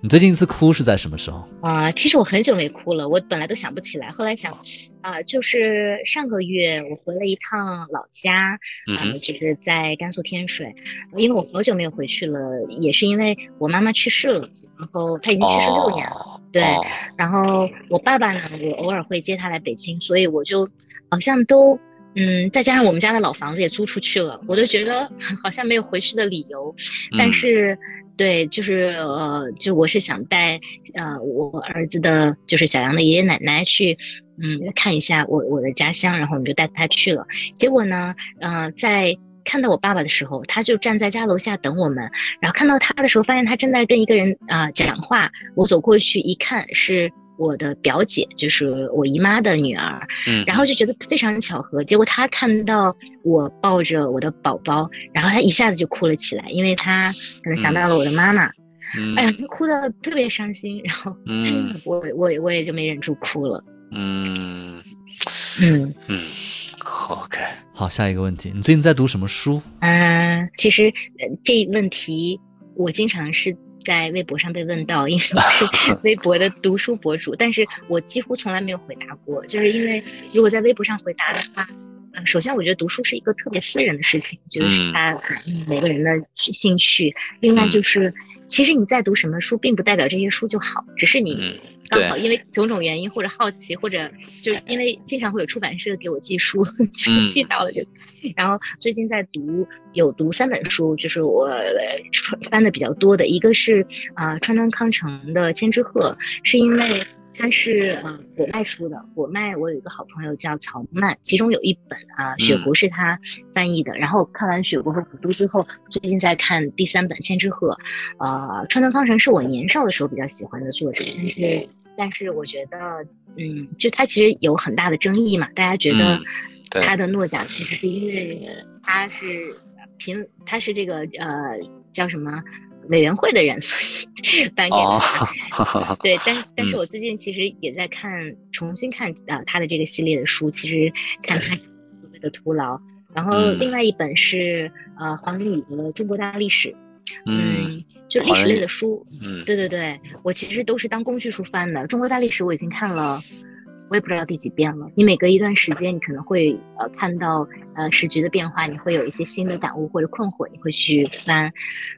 你最近一次哭是在什么时候？啊，其实我很久没哭了，我本来都想不起来，后来想，啊，就是上个月我回了一趟老家，啊，就是在甘肃天水，因为我好久没有回去了，也是因为我妈妈去世了。然后他已经去世六年了，对。然后我爸爸呢，我偶尔会接他来北京，所以我就好像都，嗯，再加上我们家的老房子也租出去了，我都觉得 好像没有回去的理由。但是，对，就是呃，就我是想带呃我儿子的，就是小杨的爷爷奶奶去，嗯，看一下我我的家乡，然后我们就带他去了。结果呢，呃，在看到我爸爸的时候，他就站在家楼下等我们，然后看到他的时候，发现他正在跟一个人啊、讲话，我走过去一看是。我的表姐就是我姨妈的女儿，嗯，然后就觉得非常巧合。结果他看到我抱着我的宝宝，然后他一下子就哭了起来，因为他可能想到了我的妈妈。嗯哎呀，哭的特别伤心，然后嗯我我我也就没忍住哭了。嗯嗯嗯，OK，好，下一个问题，你最近在读什么书？嗯、其实呃这问题我经常是在微博上被问到，因为我是 微博的读书博主，但是我几乎从来没有回答过，就是因为如果在微博上回答的话。嗯，首先我觉得读书是一个特别私人的事情，觉得是嗯他嗯每个人的兴趣。另外就是，其实你在读什么书，并不代表这些书就好，只是你嗯，刚好，因为种种原因或者好奇，或者就是因为经常会有出版社给我寄书，就寄到了就。然后最近在读有读三本书，就是我翻的比较多的，一个是啊、呃川端康成的《千之鹤》，是因为。它是呃果麦出的，果麦我有一个好朋友叫曹曼，其中有一本啊、雪国是他翻译的。然后看完雪国和古都之后，最近在看第三本《千之鹤》，呃，川端康成是我年少的时候比较喜欢的作者，但是但是我觉得，嗯，就他其实有很大的争议嘛，大家觉得他的诺奖其实是因为他是评他是这个呃叫什么委员会的人，所以颁给了哦。对，但但是嗯我最近其实也在看，重新看啊、他的这个系列的书，其实看他所谓的徒劳。然后嗯另外一本是呃黄仁宇的《中国大历史》，嗯就历史类的书，嗯对对对，我其实都是当工具书翻的。中国大历史我已经看了，我也不知道第几遍了。你每隔一段时间，你可能会呃看到呃时局的变化，你会有一些新的感悟或者困惑，你会去翻。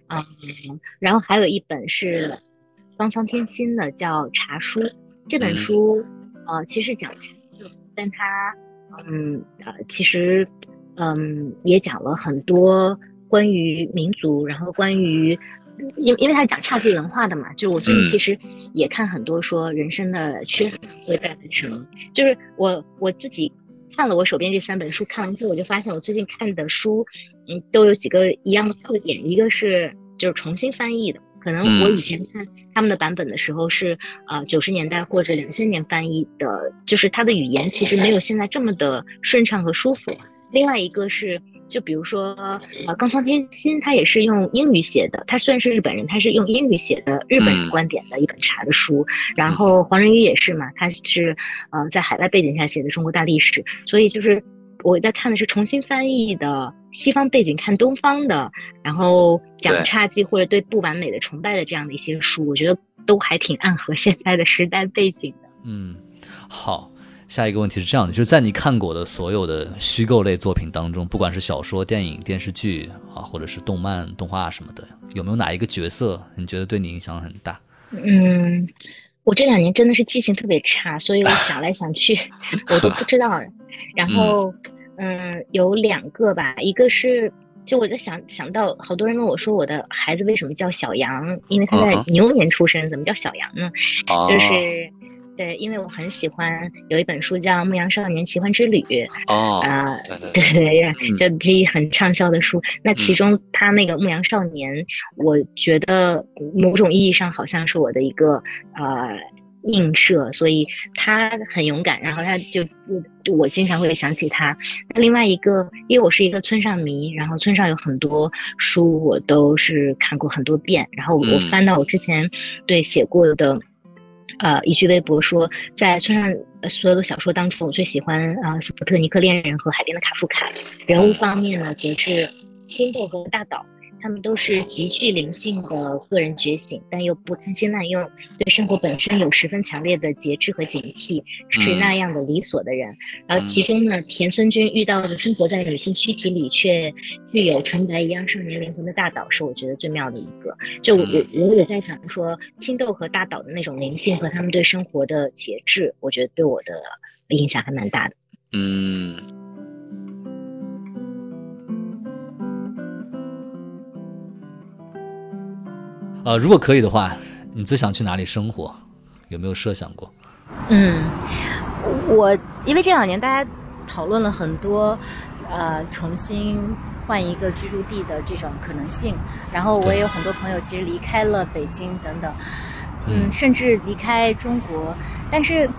嗯，然后还有一本是方桑天心的，叫《茶书》。这本嗯书呃其实讲茶，但它嗯呃其实嗯也讲了很多关于民族，然后关于。因因为他是讲侘寂文化的嘛，就是我最近嗯。其实也看很多说人生的缺憾会带来什么，就是我我自己看了我手边这三本书，看完之后我就发现我最近看的书，嗯，都有几个一样的特点，一个是就是重新翻译的，可能我以前看他们的版本的时候是呃九十年代或者两千年翻译的，就是它的语言其实没有现在这么的顺畅和舒服。另外一个是，就比如说，呃，冈仓天心他也是用英语写的，他虽然是日本人，他是用英语写的日本人嗯观点的一本茶的书。然后黄仁宇也是嘛，他是呃在海外背景下写的中国大历史，所以就是我在看的是重新翻译的西方背景看东方的，然后讲对侘寂或者对不完美的崇拜的这样的一些书，我觉得都还挺 暗合现在的时代背景的。嗯，好。下一个问题是这样的，就是在你看过的所有的虚构类作品当中，不管是小说、电影、电视剧啊，或者是动漫、动画什么的，有没有哪一个角色你觉得对你影响很大？嗯，我这两年真的是记性特别差，所以我想来想去，我都不知道。然后，嗯，有两个吧，一个是，就我在想想到，好多人问我说，我的孩子为什么叫小羊？因为他在牛年出生，怎么叫小羊呢？哦就是。对，因为我很喜欢有一本书叫《牧羊少年奇幻之旅》，哦，啊、对 对对对嗯对，这一很畅销的书。那其中他那个《牧羊少年》，我觉得某种意义上好像是我的一个呃映射，所以他很勇敢，然后他就就我经常会想起他。那另外一个，因为我是一个村上迷，然后村上有很多书我都是看过很多遍，然后我嗯翻到我之前对写过的。呃，一句微博说，在村上呃所有的小说当中，我最喜欢啊、呃斯普特尼克恋人和海边的卡夫卡。人物方面呢，则是青豆和大岛，他们都是极具灵性的个人觉醒，但又不贪心滥用，对生活本身有十分强烈的节制和警惕，是嗯那样的理所的人。然后其中呢，田村君遇到的生活在女性躯体里却具有纯白一样少年灵魂的大岛，是我觉得最妙的一个。就我我我也在想说，青豆和大岛的那种灵性和他们对生活的节制，我觉得对我的影响还蛮大的。嗯，呃，如果可以的话，你最想去哪里生活？有没有设想过？嗯，我因为这两年大家讨论了很多，呃重新换一个居住地的这种可能性。然后我也有很多朋友其实离开了北京等等，嗯，甚至离开中国。但是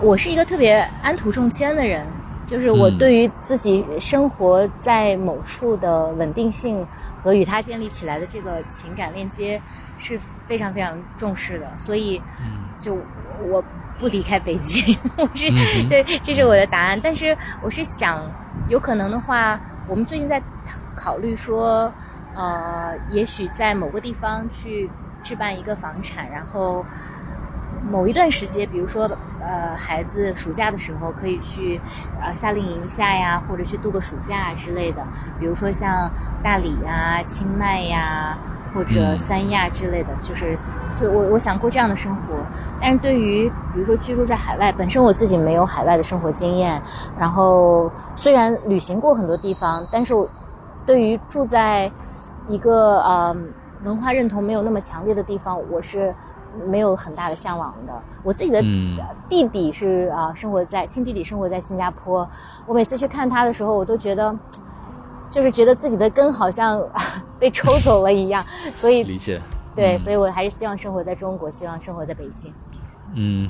我是一个特别安土重迁的人，就是我对于自己生活在某处的稳定性和与他建立起来的这个情感链接是非常非常重视的，所以就我。不离开北京，我是这这是我的答案。但是我是想，有可能的话，我们最近在考虑说，呃，也许在某个地方去置办一个房产，然后某一段时间，比如说呃，孩子暑假的时候可以去呃夏令营下呀，或者去度个暑假之类的。比如说像大理呀、清迈呀。或者三亚之类的，就是，所以我我想过这样的生活。但是对于比如说居住在海外，本身我自己没有海外的生活经验，然后虽然旅行过很多地方，但是我对于住在一个呃文化认同没有那么强烈的地方，我是没有很大的向往的。我自己的弟弟是啊，生活在亲弟弟生活在新加坡，我每次去看他的时候，我都觉得。就是觉得自己的根好像 被抽走了一样，所以 理解。对，所以我还是希望生活在中国，希望生活在北京。嗯，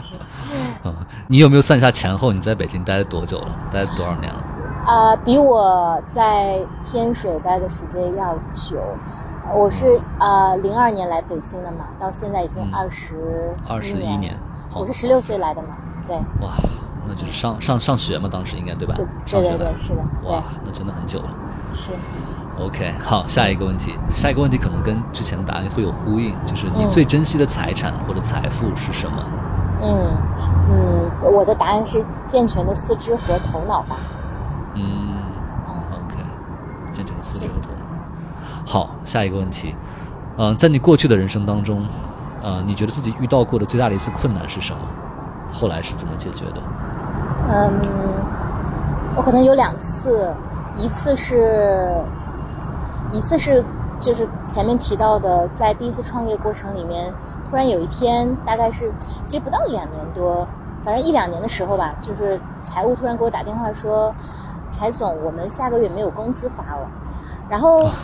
你有没有算一下前后？你在北京待了多久了？待了多少年了？呃，比我在天水待的时间要久。我是呃零二年来北京的嘛，到现在已经二十二十一年。我是十六岁来的嘛，对。哇。那就是上上上学嘛，当时应该对吧？对对对，是的。哇，那真的很久了。是。OK，好，下一个问题，下一个问题可能跟之前的答案会有呼应，就是你最珍惜的财产或者财富是什么？嗯嗯，我的答案是健全的四肢和头脑吧。嗯。OK，健全的四肢和头脑。好，下一个问题，嗯，在你过去的人生当中，呃，你觉得自己遇到过的最大的一次困难是什么？后来是怎么解决的？嗯，我可能有两次，一次是，一次是就是前面提到的，在第一次创业过程里面，突然有一天，大概是其实不到两年多，反正一两年的时候吧，就是财务突然给我打电话说，柴总，我们下个月没有工资发了，然后。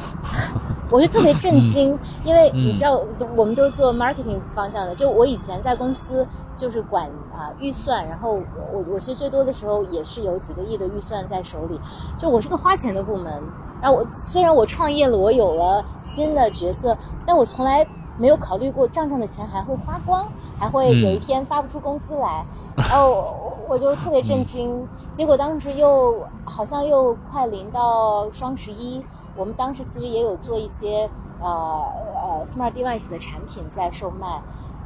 我就特别震惊，因为你知道，我们都是做 marketing 方向的。就我以前在公司就是管啊预算，然后我我其实最多的时候也是有几个亿的预算在手里。就我是个花钱的部门，然后我虽然我创业了，我有了新的角色，但我从来。没有考虑过账上的钱还会花光，还会有一天发不出工资来，然后我就特别震惊。结果当时又好像又快临到双十一，我们当时其实也有做一些呃呃 smart device 的产品在售卖，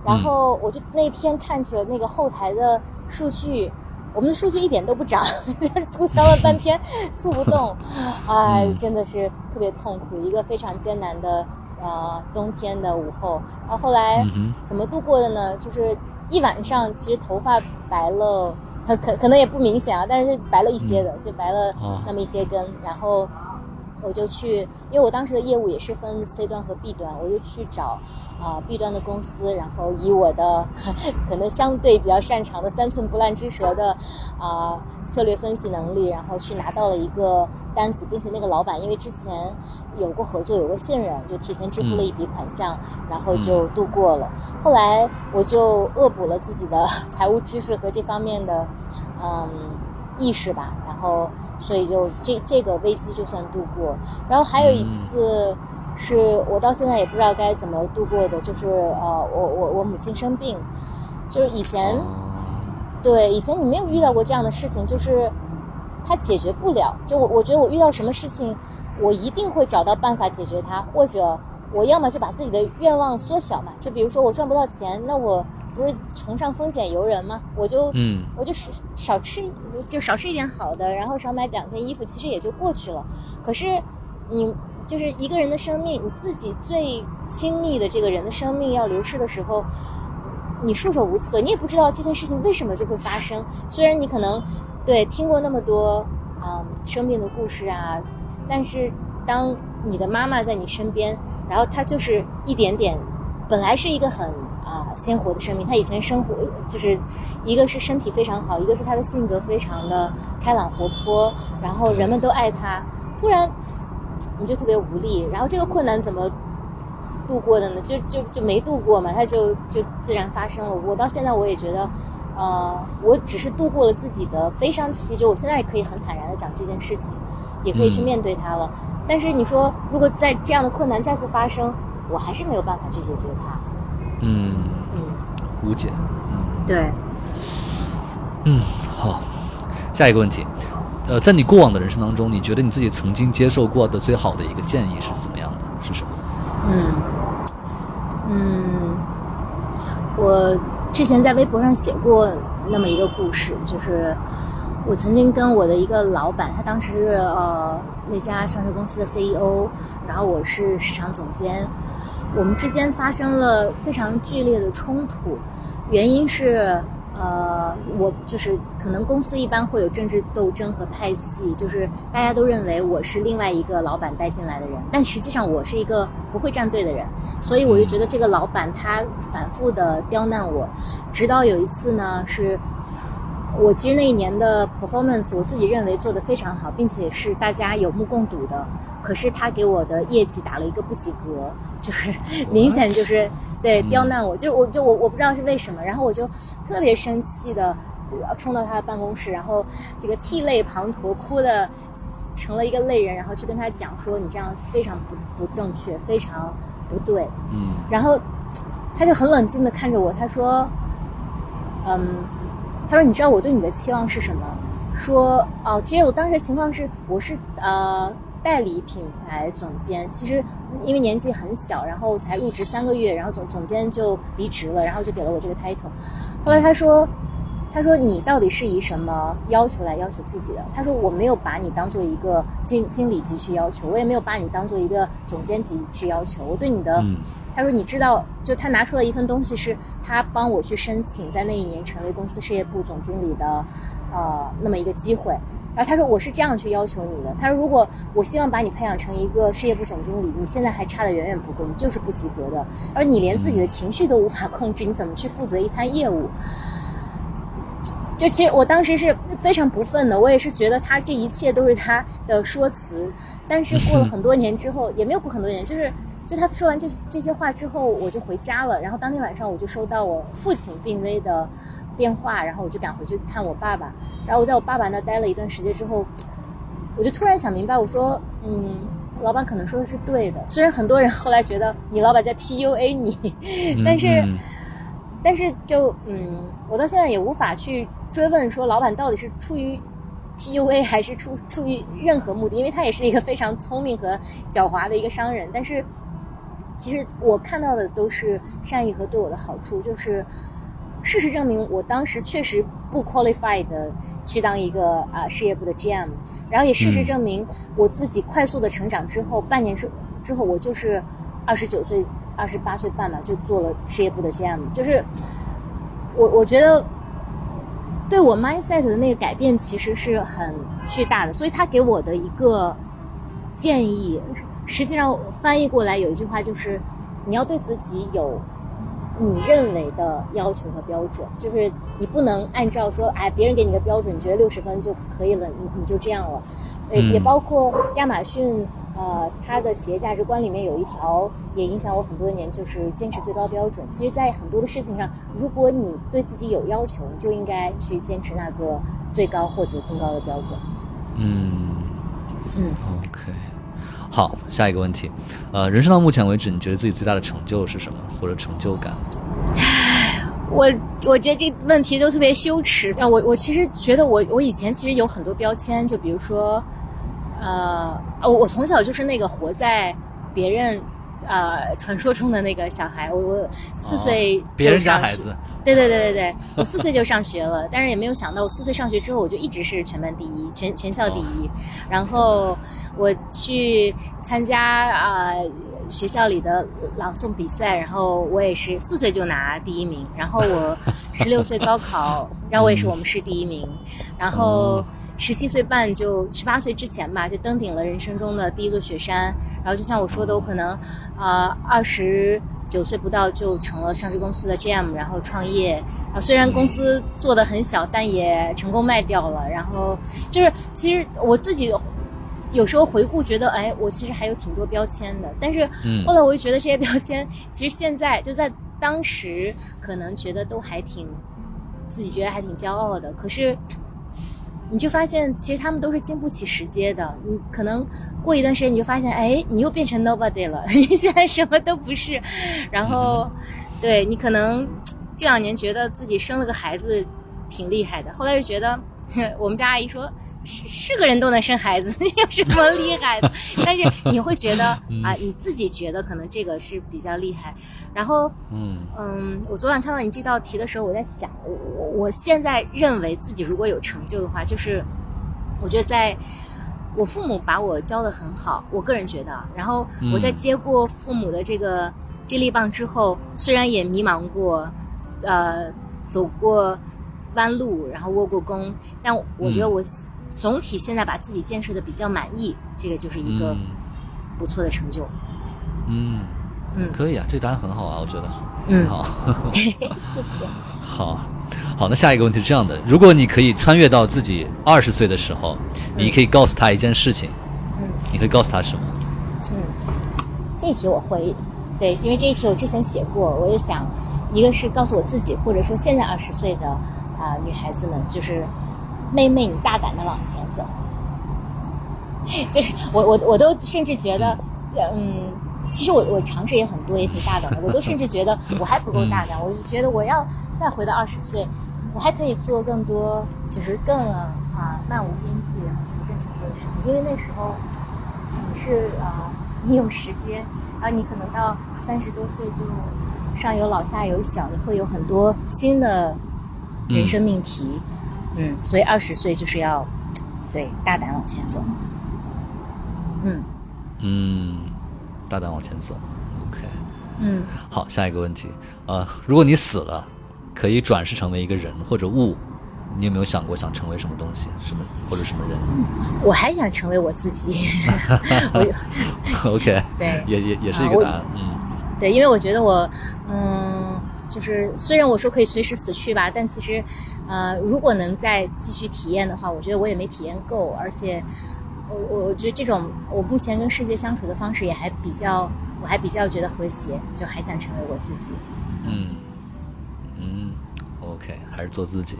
然后我就那天看着那个后台的数据，我们的数据一点都不涨，就是促销了半天促不动，哎，真的是特别痛苦，一个非常艰难的。呃，冬天的午后，然后后来怎么度过的呢？就是一晚上，其实头发白了，可可可能也不明显啊，但是白了一些的，就白了那么一些根，然后。我就去，因为我当时的业务也是分 C 端和 B 端，我就去找啊 B 端的公司，然后以我的 可能相对比较擅长的三寸不烂之舌的啊策略分析能力，然后去拿到了一个单子，并且那个老板因为之前有过合作，有过信任，就提前支付了一笔款项，然后就度过了。后来我就恶补了自己的 财务知识和这方面的嗯意识吧，然后。所以就这这个危机就算度过，然后还有一次，是我到现在也不知道该怎么度过的，就是呃，我我我母亲生病，就是以前，对以前你没有遇到过这样的事情，就是他解决不了，就我我觉得我遇到什么事情，我一定会找到办法解决它，或者我要么就把自己的愿望缩小嘛，就比如说我赚不到钱，那我。不是崇尚风险由人吗？我就，嗯，我就少少吃，就少吃一点好的，然后少买两件衣服，其实也就过去了。可是，你就是一个人的生命，你自己最亲密的这个人的生命要流逝的时候，你束手无策，你也不知道这件事情为什么就会发生。虽然你可能对听过那么多嗯生病的故事啊，但是当你的妈妈在你身边，然后她就是一点点。本来是一个很啊、鲜活的生命，他以前生活就是一个是身体非常好，一个是他的性格非常的开朗活泼，然后人们都爱他。突然你就特别无力，然后这个困难怎么度过的呢？就就就没度过嘛，他就就自然发生了。我到现在我也觉得，呃，我只是度过了自己的悲伤期，就我现在也可以很坦然的讲这件事情，也可以去嗯面对它了。但是你说，如果在这样的困难再次发生，我还是没有办法去解决它。嗯，嗯，无解。嗯对。嗯，好，下一个问题，呃，在你过往的人生当中，你觉得你自己曾经接受过的最好的一个建议是怎么样的？是什么？嗯嗯，我之前在微博上写过那么一个故事，就是我曾经跟我的一个老板，他当时是呃那家上市公司的 CEO，然后我是市场总监，我们之间发生了非常剧烈的冲突，原因是。呃，我就是可能公司一般会有政治斗争和派系，就是大家都认为我是另外一个老板带进来的人，但实际上我是一个不会站队的人，所以我就觉得这个老板他反复的刁难我，直到有一次呢，是我其实那一年的 performance 我自己认为做得非常好，并且是大家有目共睹的，可是他给我的业绩打了一个不及格，就是 明显就是对刁难我，就是我就我我不知道是为什么，然后我就特别生气的。冲到他的办公室，然后这个涕泪滂沱，哭的成了一个泪人，然后去跟他讲说：“你这样非常不不正确，非常不对。”嗯然后他就很冷静的看着我，他说：“嗯，他说你知道我对你的期望是什么？说哦，其实我当时的情况是我是呃代理品牌总监，其实因为年纪很小，然后才入职三个月，然后总总监就离职了，然后就给了我这个 title。后来他说。”他说：“你到底是以什么要求来要求自己的？”他说：“我没有把你当做一个经经理级去要求，我也没有把你当做一个总监级去要求。我对你的，他说你知道，就他拿出了一份东西，是他帮我去申请，在那一年成为公司事业部总经理的，呃，那么一个机会。然后他说我是这样去要求你的。他说如果我希望把你培养成一个事业部总经理，你现在还差得远远不够，你就是不及格的。而你连自己的情绪都无法控制，你怎么去负责一摊业务？就其实我当时是非常不忿的，我也是觉得他这一切都是他的说辞。但是过了很多年之后，也没有过很多年，就是就他说完这这些话之后，我就回家了。然后当天晚上我就收到我父亲病危的电话，然后我就赶回去看我爸爸。然后我在我爸爸那待了一段时间之后，我就突然想明白，我说，嗯，老板可能说的是对的。虽然很多人后来觉得你老板在 PUA 你，但是。嗯但是就嗯，我到现在也无法去追问说老板到底是出于 PUA 还是出出于任何目的，因为他也是一个非常聪明和狡猾的一个商人。但是其实我看到的都是善意和对我的好处，就是事实证明我当时确实不 qualified 的去当一个啊、事业部的 GM，然后也事实嗯证明我自己快速的成长之后，半年之之后我就是二十九岁。二十八岁半嘛，就做了事业部的 GM，就是我我觉得对我 mindset 的那个改变其实是很巨大的，所以他给我的一个建议，实际上翻译过来有一句话就是，你要对自己有你认为的要求和标准，就是你不能按照说，哎，别人给你个标准，你觉得六十分就可以了，你你就这样了。呃，嗯也包括亚马逊，呃，它的企业价值观里面有一条也影响我很多年，就是坚持最高标准。其实，在很多的事情上，如果你对自己有要求，你就应该去坚持那个最高或者更高的标准。嗯嗯，OK，好，下一个问题，呃，人生到目前为止，你觉得自己最大的成就是什么，或者成就感？我我觉得这问题都特别羞耻啊！我我其实觉得我我以前其实有很多标签，就比如说，呃，我我从小就是那个活在别人呃传说中的那个小孩，我我四岁哦别人家孩子，对对对对对，我四岁就上学了，但是也没有想到，我四岁上学之后，我就一直是全班第一，全全校第一。然后我去参加啊、学校里的朗诵比赛，然后我也是四岁就拿第一名。然后我十六岁高考，然后我也是我们市第一名。然后十七岁半就十八岁之前吧，就登顶了人生中的第一座雪山。然后就像我说的，我可能呃二十九岁不到就成了上市公司的 GM，然后创业，然后虽然公司做的很小，但也成功卖掉了。然后就是其实我自己有时候回顾，觉得哎，我其实还有挺多标签的。但是嗯后来我就觉得这些标签，其实现在就在当时可能觉得都还挺自己觉得还挺骄傲的，可是。你就发现，其实他们都是经不起时间的。你可能过一段时间，你就发现，哎，你又变成 nobody 了，你现在什么都不是。然后，对你可能这两年觉得自己生了个孩子挺厉害的，后来又觉得，我们家阿姨说是是个人都能生孩子，有什么厉害的？但是你会觉得啊，你自己觉得可能这个是比较厉害。然后，嗯嗯，我昨晚看到你这道题的时候，我在想，我我我现在认为自己如果有成就的话，就是我觉得在我父母把我教的很好，我个人觉得啊，然后我在嗯接过父母的这个接力棒之后，虽然也迷茫过，呃，走过弯路，然后窝过弓，但我觉得嗯我总体现在把自己建设的比较满意，这个就是一个嗯不错的成就。嗯，嗯可以啊，这个答案很好啊，我觉得嗯很好。谢谢。好，好，那下一个问题是这样的：如果你可以穿越到自己二十岁的时候，你可以告诉他一件事情，嗯。你会告诉他什么？嗯，这一题我会，对，因为这一题我之前写过，我就想，一个是告诉我自己，或者说现在二十岁的啊、女孩子们，就是妹妹，你大胆的往前走。就是我我我都甚至觉得，嗯，其实我我尝试也很多，也挺大胆的，我都甚至觉得我还不够大胆，我就觉得我要再回到二十岁，我还可以做更多，就是更啊漫无边际，然后自己更想做的事情，因为那时候你是啊、你有时间，然后你可能到三十多岁就上有老下有小，你会有很多新的人生命题，嗯，所以二十岁就是要对大胆往前走，嗯。嗯，大胆往前走。OK，嗯。好，下一个问题，呃，如果你死了，可以转世成为一个人或者物，你有没有想过想成为什么东西，什么或者什么人？我还想成为我自己，我？OK，对。也也也是一个答案。嗯。对，因为我觉得我，嗯，就是虽然我说可以随时死去吧，但其实，呃，如果能再继续体验的话，我觉得我也没体验够，而且，我我我觉得这种我目前跟世界相处的方式也还比较，我还比较觉得和谐，就还想成为我自己。嗯嗯，OK，还是做自己。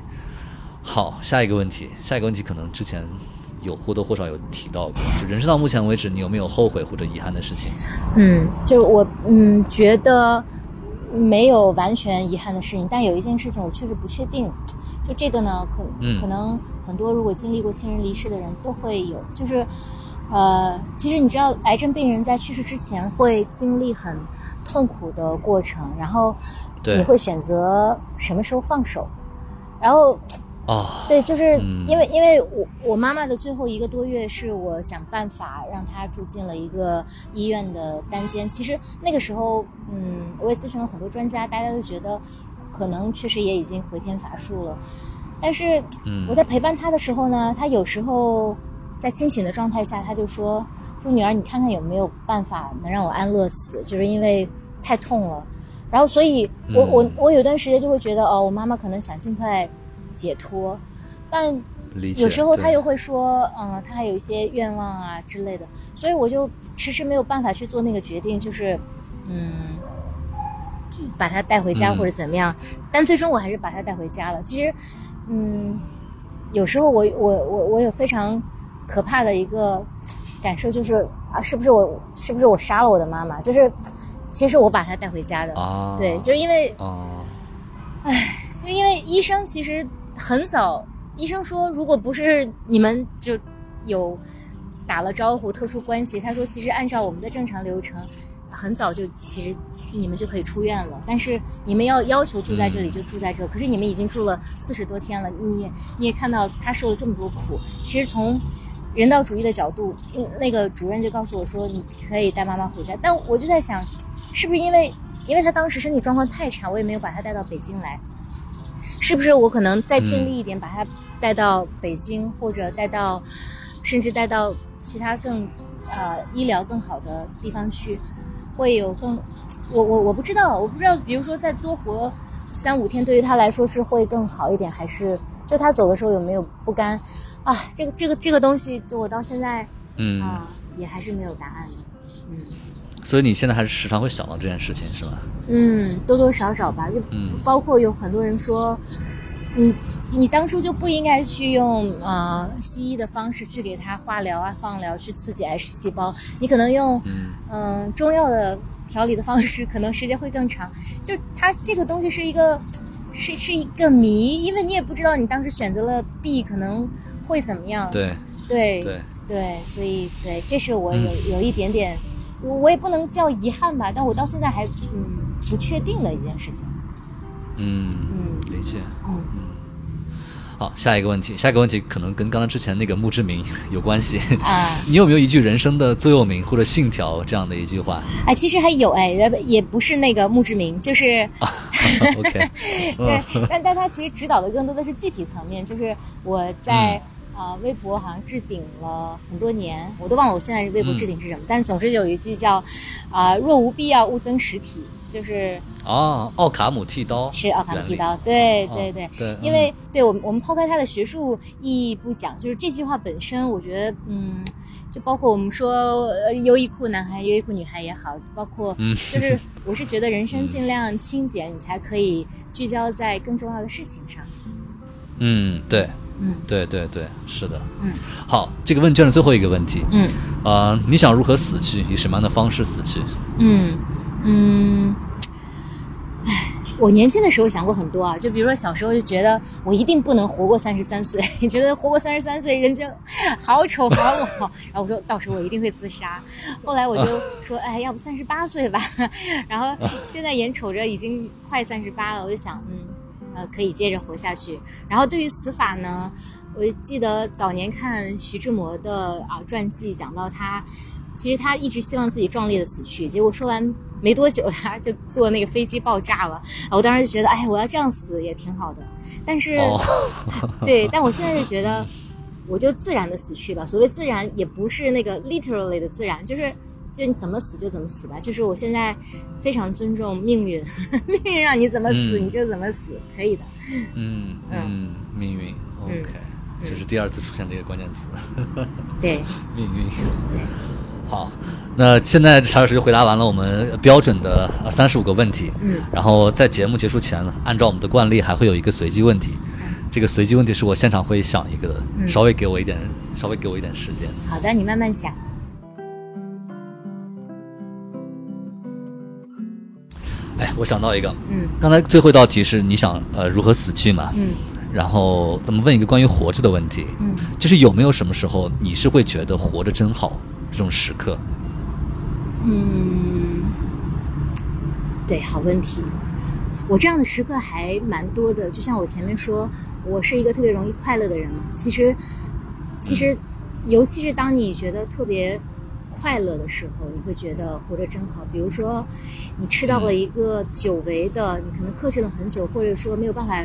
好，下一个问题，下一个问题可能之前有或多或少有提到过，就人生到目前为止，你有没有后悔或者遗憾的事情？嗯，就是我嗯觉得没有完全遗憾的事情，但有一件事情我确实不确定。就这个呢，可嗯。可能很多如果经历过亲人离世的人都会有，就是呃，其实你知道，癌症病人在去世之前会经历很痛苦的过程，然后你会选择什么时候放手，然后哦，对，就是嗯因为、因为我我妈妈的最后一个多月是我想办法让她住进了一个医院的单间。其实那个时候，嗯，我也咨询了很多专家，大家都觉得可能确实也已经回天乏术了。但是嗯我在陪伴她的时候呢，她有时候在清醒的状态下，她就说：“说女儿，你看看有没有办法能让我安乐死？就是因为太痛了。”然后，所以我我嗯我有段时间就会觉得，哦，我妈妈可能想尽快解脱，但。有时候他又会说，嗯，他还有一些愿望啊之类的，所以我就迟迟没有办法去做那个决定，就是，嗯，就把他带回家嗯。或者怎么样，但最终我还是把他带回家了。其实，嗯，有时候我我我我有非常可怕的一个感受，就是啊，是不是我是不是我杀了我的妈妈？就是其实我把他带回家的，啊，对，就是因为哦，就因为医生其实很早，医生说如果不是你们就有打了招呼、特殊关系，他说其实按照我们的正常流程，很早就其实你们就可以出院了。但是你们要要求住在这里嗯就住在这，可是你们已经住了四十多天了，你你也看到他受了这么多苦，其实从人道主义的角度，嗯那个主任就告诉我说你可以带妈妈回家，但我就在想，是不是因为因为他当时身体状况太差，我也没有把他带到北京来。是不是我可能再尽力一点，把他带到北京，或者带到，甚至带到其他更呃医疗更好的地方去？会有更，我我我不知道，我不知道，比如说再多活三五天，对于他来说是会更好一点，还是就他走的时候有没有不甘啊？这个这个这个东西，就我到现在嗯，啊也还是没有答案的。嗯所以你现在还是时常会想到这件事情，是吗？嗯，多多少少吧，就嗯包括有很多人说，你你当初就不应该去用呃西医的方式去给他化疗啊、放疗去刺激癌细胞，你可能用嗯中药的调理的方式，可能时间会更长。就它这个东西是一个是是一个谜，因为你也不知道你当时选择了 B 可能会怎么样。对对对，对，所以对，这是我嗯有、有一点点，我我也不能叫遗憾吧，但我到现在还嗯不确定的一件事情。嗯，嗯理解。嗯嗯好，下一个问题，下一个问题可能跟刚才之前那个墓志铭 有关系。啊，你有没有一句人生的座右铭或者信条这样的一句话哎，其实还有哎，也也不是那个墓志铭，就是。？OK，对，但但它其实指导的更多的是具体层面，就是我在啊、呃微博好像置顶了很多年，我都忘了我现在微博置顶是什么，但是总之有一句叫啊、若无必要，勿增实体，就是哦，奥卡姆剃刀。是奥卡姆剃刀，对哦对。对。对，因为对我们我们抛开它的学术意义不讲，就是这句话本身，我觉得，嗯，就包括我们说呃优衣库男孩、优衣库女孩也好，包括嗯。就是我是觉得人生尽 量清简，你才可以聚焦在更重要的事情上。嗯，对嗯对对对，是的。嗯好，这个问卷的最后一个问题，嗯呃，你想如何死去？以什么样的方式死去？嗯嗯，唉，我年轻的时候想过很多啊，就比如说小时候就觉得我一定不能活过三十三岁，觉得活过三十三岁人就好丑好老，然后我说到时候我一定会自杀。后来我就 说，哎，要不三十八岁吧。然后现在眼瞅着已经快三十八了，我就想，嗯，呃，可以接着活下去。然后对于死法呢，我记得早年看徐志摩的啊传记，讲到他，其实他一直希望自己壮烈的死去，结果说完没多久，他就坐那个飞机爆炸了。啊我当时就觉得，哎，我要这样死也挺好的。但是，哦，对，但我现在就觉得，我就自然的死去吧。所谓自然，也不是那个 literally 的自然，就是就你怎么死就怎么死吧。就是我现在非常尊重命运，命运让你怎么死、嗯你就怎么死，可以的。嗯嗯，命运，OK，这是第二次出现这个关键词，对 命运。对，好，那现在查老师就回答完了我们标准的三十五个问题。嗯然后在节目结束前呢，按照我们的惯例，还会有一个随机问题。这个随机问题是我现场会想一个的，嗯稍微给我一点，稍微给我一点时间。好的，你慢慢想。哎，我想到一个，嗯刚才最后一道题是你想呃如何死去嘛？嗯然后咱们问一个关于活着的问题，嗯就是有没有什么时候你是会觉得活着真好这种时刻？嗯，对，好问题。我这样的时刻还蛮多的，就像我前面说，我是一个特别容易快乐的人嘛。其实，其实，尤其是当你觉得特别快乐的时候，你会觉得活着真好。比如说，你吃到了一个久违的，你可能克制了很久，或者说没有办法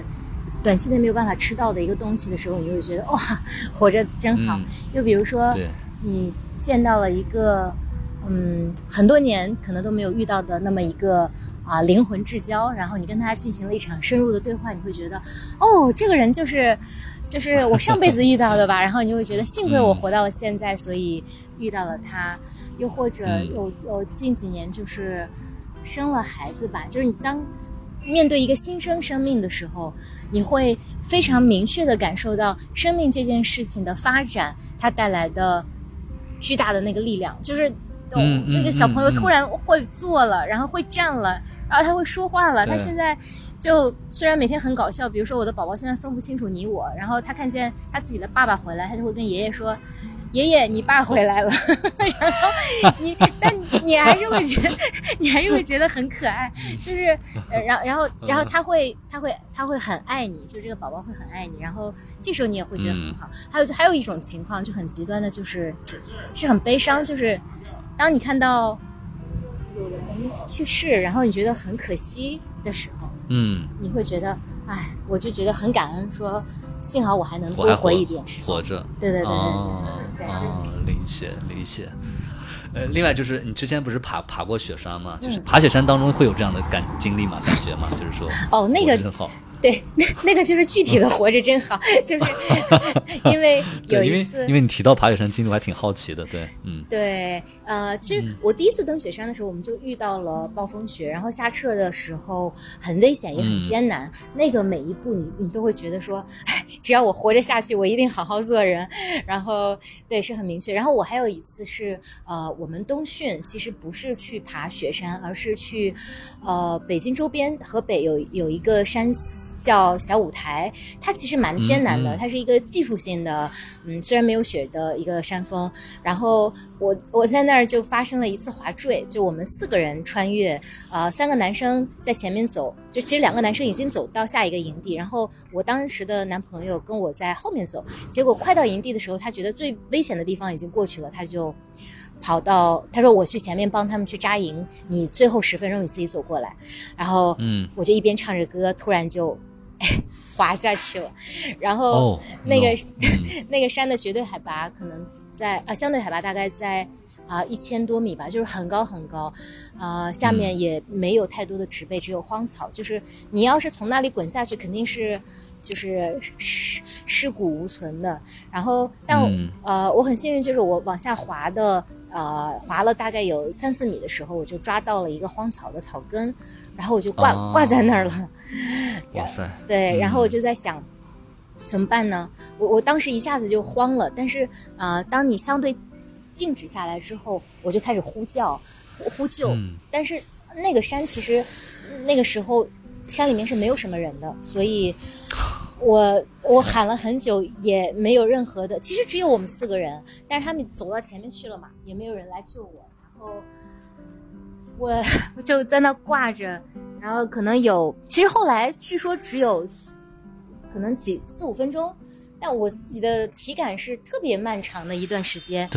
短期内没有办法吃到的一个东西的时候，你就会觉得哇，活着真好。嗯又比如说，你见到了一个，嗯，很多年可能都没有遇到的那么一个啊灵魂至交，然后你跟他进行了一场深入的对话，你会觉得，哦，这个人就是，就是我上辈子遇到的吧，然后你就会觉得幸亏我活到了现在，所以遇到了他，又或者嗯有有近几年就是生了孩子吧，就是你当。面对一个新生生命的时候，你会非常明确的感受到生命这件事情的发展，它带来的巨大的那个力量，就是。哦嗯嗯那个小朋友突然会坐了，然后会站了，然后他会说话了。他现在就虽然每天很搞笑，比如说我的宝宝现在分不清楚你我，然后他看见他自己的爸爸回来，他就会跟爷爷说：“爷爷，你爸回来了。”然后你，但你还是会觉得，你还是会觉得很可爱，就是，呃，然后然后然后他会他会他会很爱你，就这个宝宝会很爱你，然后这时候你也会觉得很好。还有就还有一种情况就很极端的，就是是很悲伤，就是当你看到有人去世，然后你觉得很可惜的时候，嗯，你会觉得，哎，我就觉得很感恩，说幸好我还能多活活一点。活着。对对对对对哦对对哦，理解理解。呃，另外就是你之前不是爬爬过雪山吗？就是爬雪山当中会有这样的感经历吗？感觉吗？就是说，哦，那个真好。对，那那个就是具体的活着真好，就是 因为 有对，因为一次因为你提到爬雪山经历，我还挺好奇的。对，嗯对，呃，其实我第一次登雪山的时候，我们就遇到了暴风雪，然后下撤的时候很危险，也很嗯艰难。那个每一步你你都会觉得说，哎，只要我活着下去，我一定好好做人。然后对，是很明确。然后我还有一次是，呃，我们冬训其实不是去爬雪山，而是去，呃，北京周边河北有有一个山叫小舞台，它其实蛮艰难的，它是一个技术性的，嗯，虽然没有雪的一个山峰。然后我我在那儿就发生了一次滑坠，就我们四个人穿越，呃，三个男生在前面走，就其实两个男生已经走到下一个营地，然后我当时的男朋友跟我在后面走，结果快到营地的时候，他觉得最危险的地方已经过去了，他就。跑到，他说我去前面帮他们去扎营，你最后十分钟你自己走过来，然后嗯，我就一边唱着歌，突然就 滑下去了，然后哦，那个 那个山的绝对海拔可能在啊，相对海拔大概在啊一千多米吧，就是很高很高，啊、下面也没有太多的植被，只有荒草。就是你要是从那里滚下去，肯定是就是尸尸骨无存的。然后，但、嗯呃，我很幸运，就是我往下滑的。呃，滑了大概有三四米的时候，我就抓到了一个荒草的草根，然后我就挂、哦挂在那儿了。哇塞，对，然后我嗯就在想，怎么办呢？我我当时一下子就慌了，但是呃，当你相对静止下来之后，我就开始呼叫、呼呼救。嗯但是那个山其实那个时候山里面是没有什么人的，所以我我喊了很久也没有任何的，其实只有我们四个人，但是他们走到前面去了嘛，也没有人来救我，然后我我就在那挂着，然后可能有，其实后来据说只有可能几四五分钟。但我自己的体感是特别漫长的一段时间，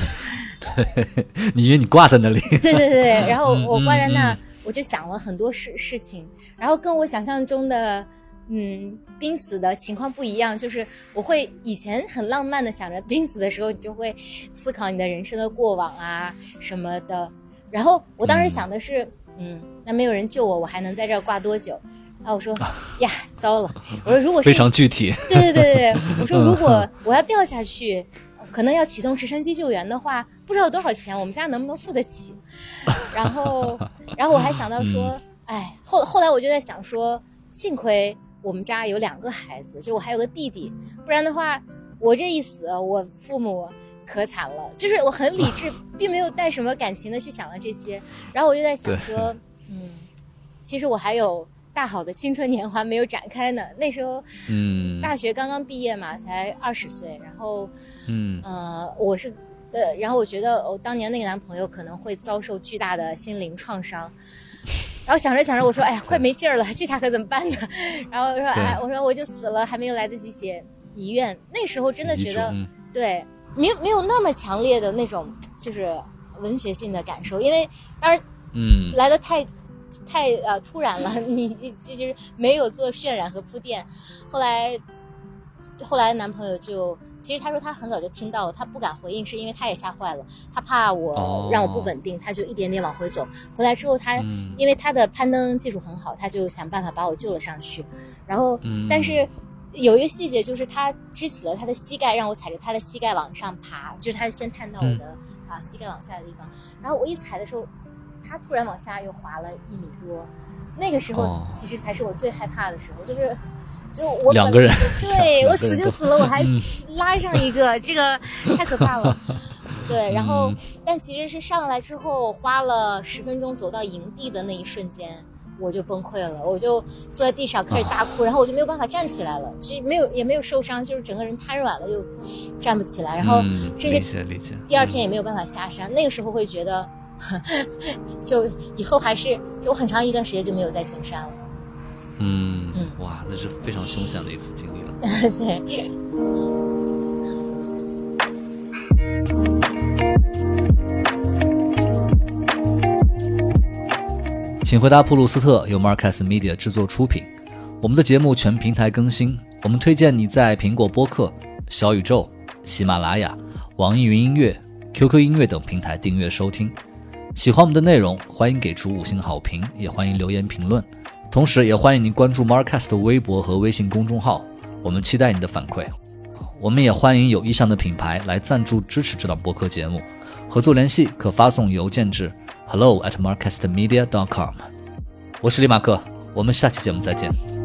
对你以为你挂在那里？对对对，然后嗯我挂在那，嗯我就想了很多事事情，然后跟我想象中的嗯濒死的情况不一样，就是我会以前很浪漫的想着濒死的时候，你就会思考你的人生的过往啊什么的，然后我当时想的是，嗯，那没有人救我，我还能在这儿挂多久？然后我说 呀，糟了！我说如果是非常具体。对对对对对，我说如果我要掉下去，可能要启动直升机救援的话，不知道有多少钱，我们家能不能付得起？然后，然后我还想到说，哎，后后来我就在想说，幸亏我们家有两个孩子，就我还有个弟弟，不然的话，我这一死，我父母可惨了。就是我很理智，并没有带什么感情的去想了这些。然后我就在想说，嗯，其实我还有。大好的青春年华没有展开呢，那时候，嗯大学刚刚毕业嘛，才二十岁，然后，嗯呃，我是，呃，然后我觉得我、当年那个男朋友可能会遭受巨大的心灵创伤，然后想着想着，我说，哎呀，快没劲儿了，这下可怎么办呢？然后我说，哎，我说我就死了，还没有来得及写遗愿，那时候真的觉得，嗯对，没有没有那么强烈的那种就是文学性的感受，因为当然嗯来的太。太呃突然了，你就是没有做渲染和铺垫。后来，后来男朋友就其实他说他很早就听到了，他不敢回应，是因为他也吓坏了，他怕我、哦让我不稳定，他就一点点往回走。回来之后他，嗯因为他的攀登技术很好，他就想办法把我救了上去。然后，嗯但是有一个细节就是他支起了他的膝盖，让我踩着他的膝盖往上爬，就是他先探到我的、嗯啊膝盖往下的地方，然后我一踩的时候。他突然往下又滑了一米多，那个时候哦其实才是我最害怕的时候，就是，就我两个人 对我死就死了，我还嗯拉上一个，这个太可怕了。对，然后、嗯但其实是上来之后花了十分钟走到营地的那一瞬间，我就崩溃了，我就坐在地上开始大哭，然后我就没有办法站起来了，其实没有也没有受伤，就是整个人瘫软了，就站不起来，然后嗯甚理至解理解，第二天也没有办法下山，那个时候会觉得，就以后还是就我很长一段时间就没有再进山了。嗯嗯哇，那是非常凶险的一次经历了。对，请回答普鲁斯特由 Marcus Media 制作出品。我们的节目全平台更新，我们推荐你在苹果播客、小宇宙、喜马拉雅、网易云音乐、QQ 音乐等平台订阅收听，喜欢我们的内容，欢迎给出五星好评，也欢迎留言评论。同时，也欢迎您关注 Marcast 的微博和微信公众号，我们期待你的反馈。我们也欢迎有意向的品牌来赞助支持这档播客节目，合作联系可发送邮件至 hello at marcastmedia.com。我是李马克，我们下期节目再见。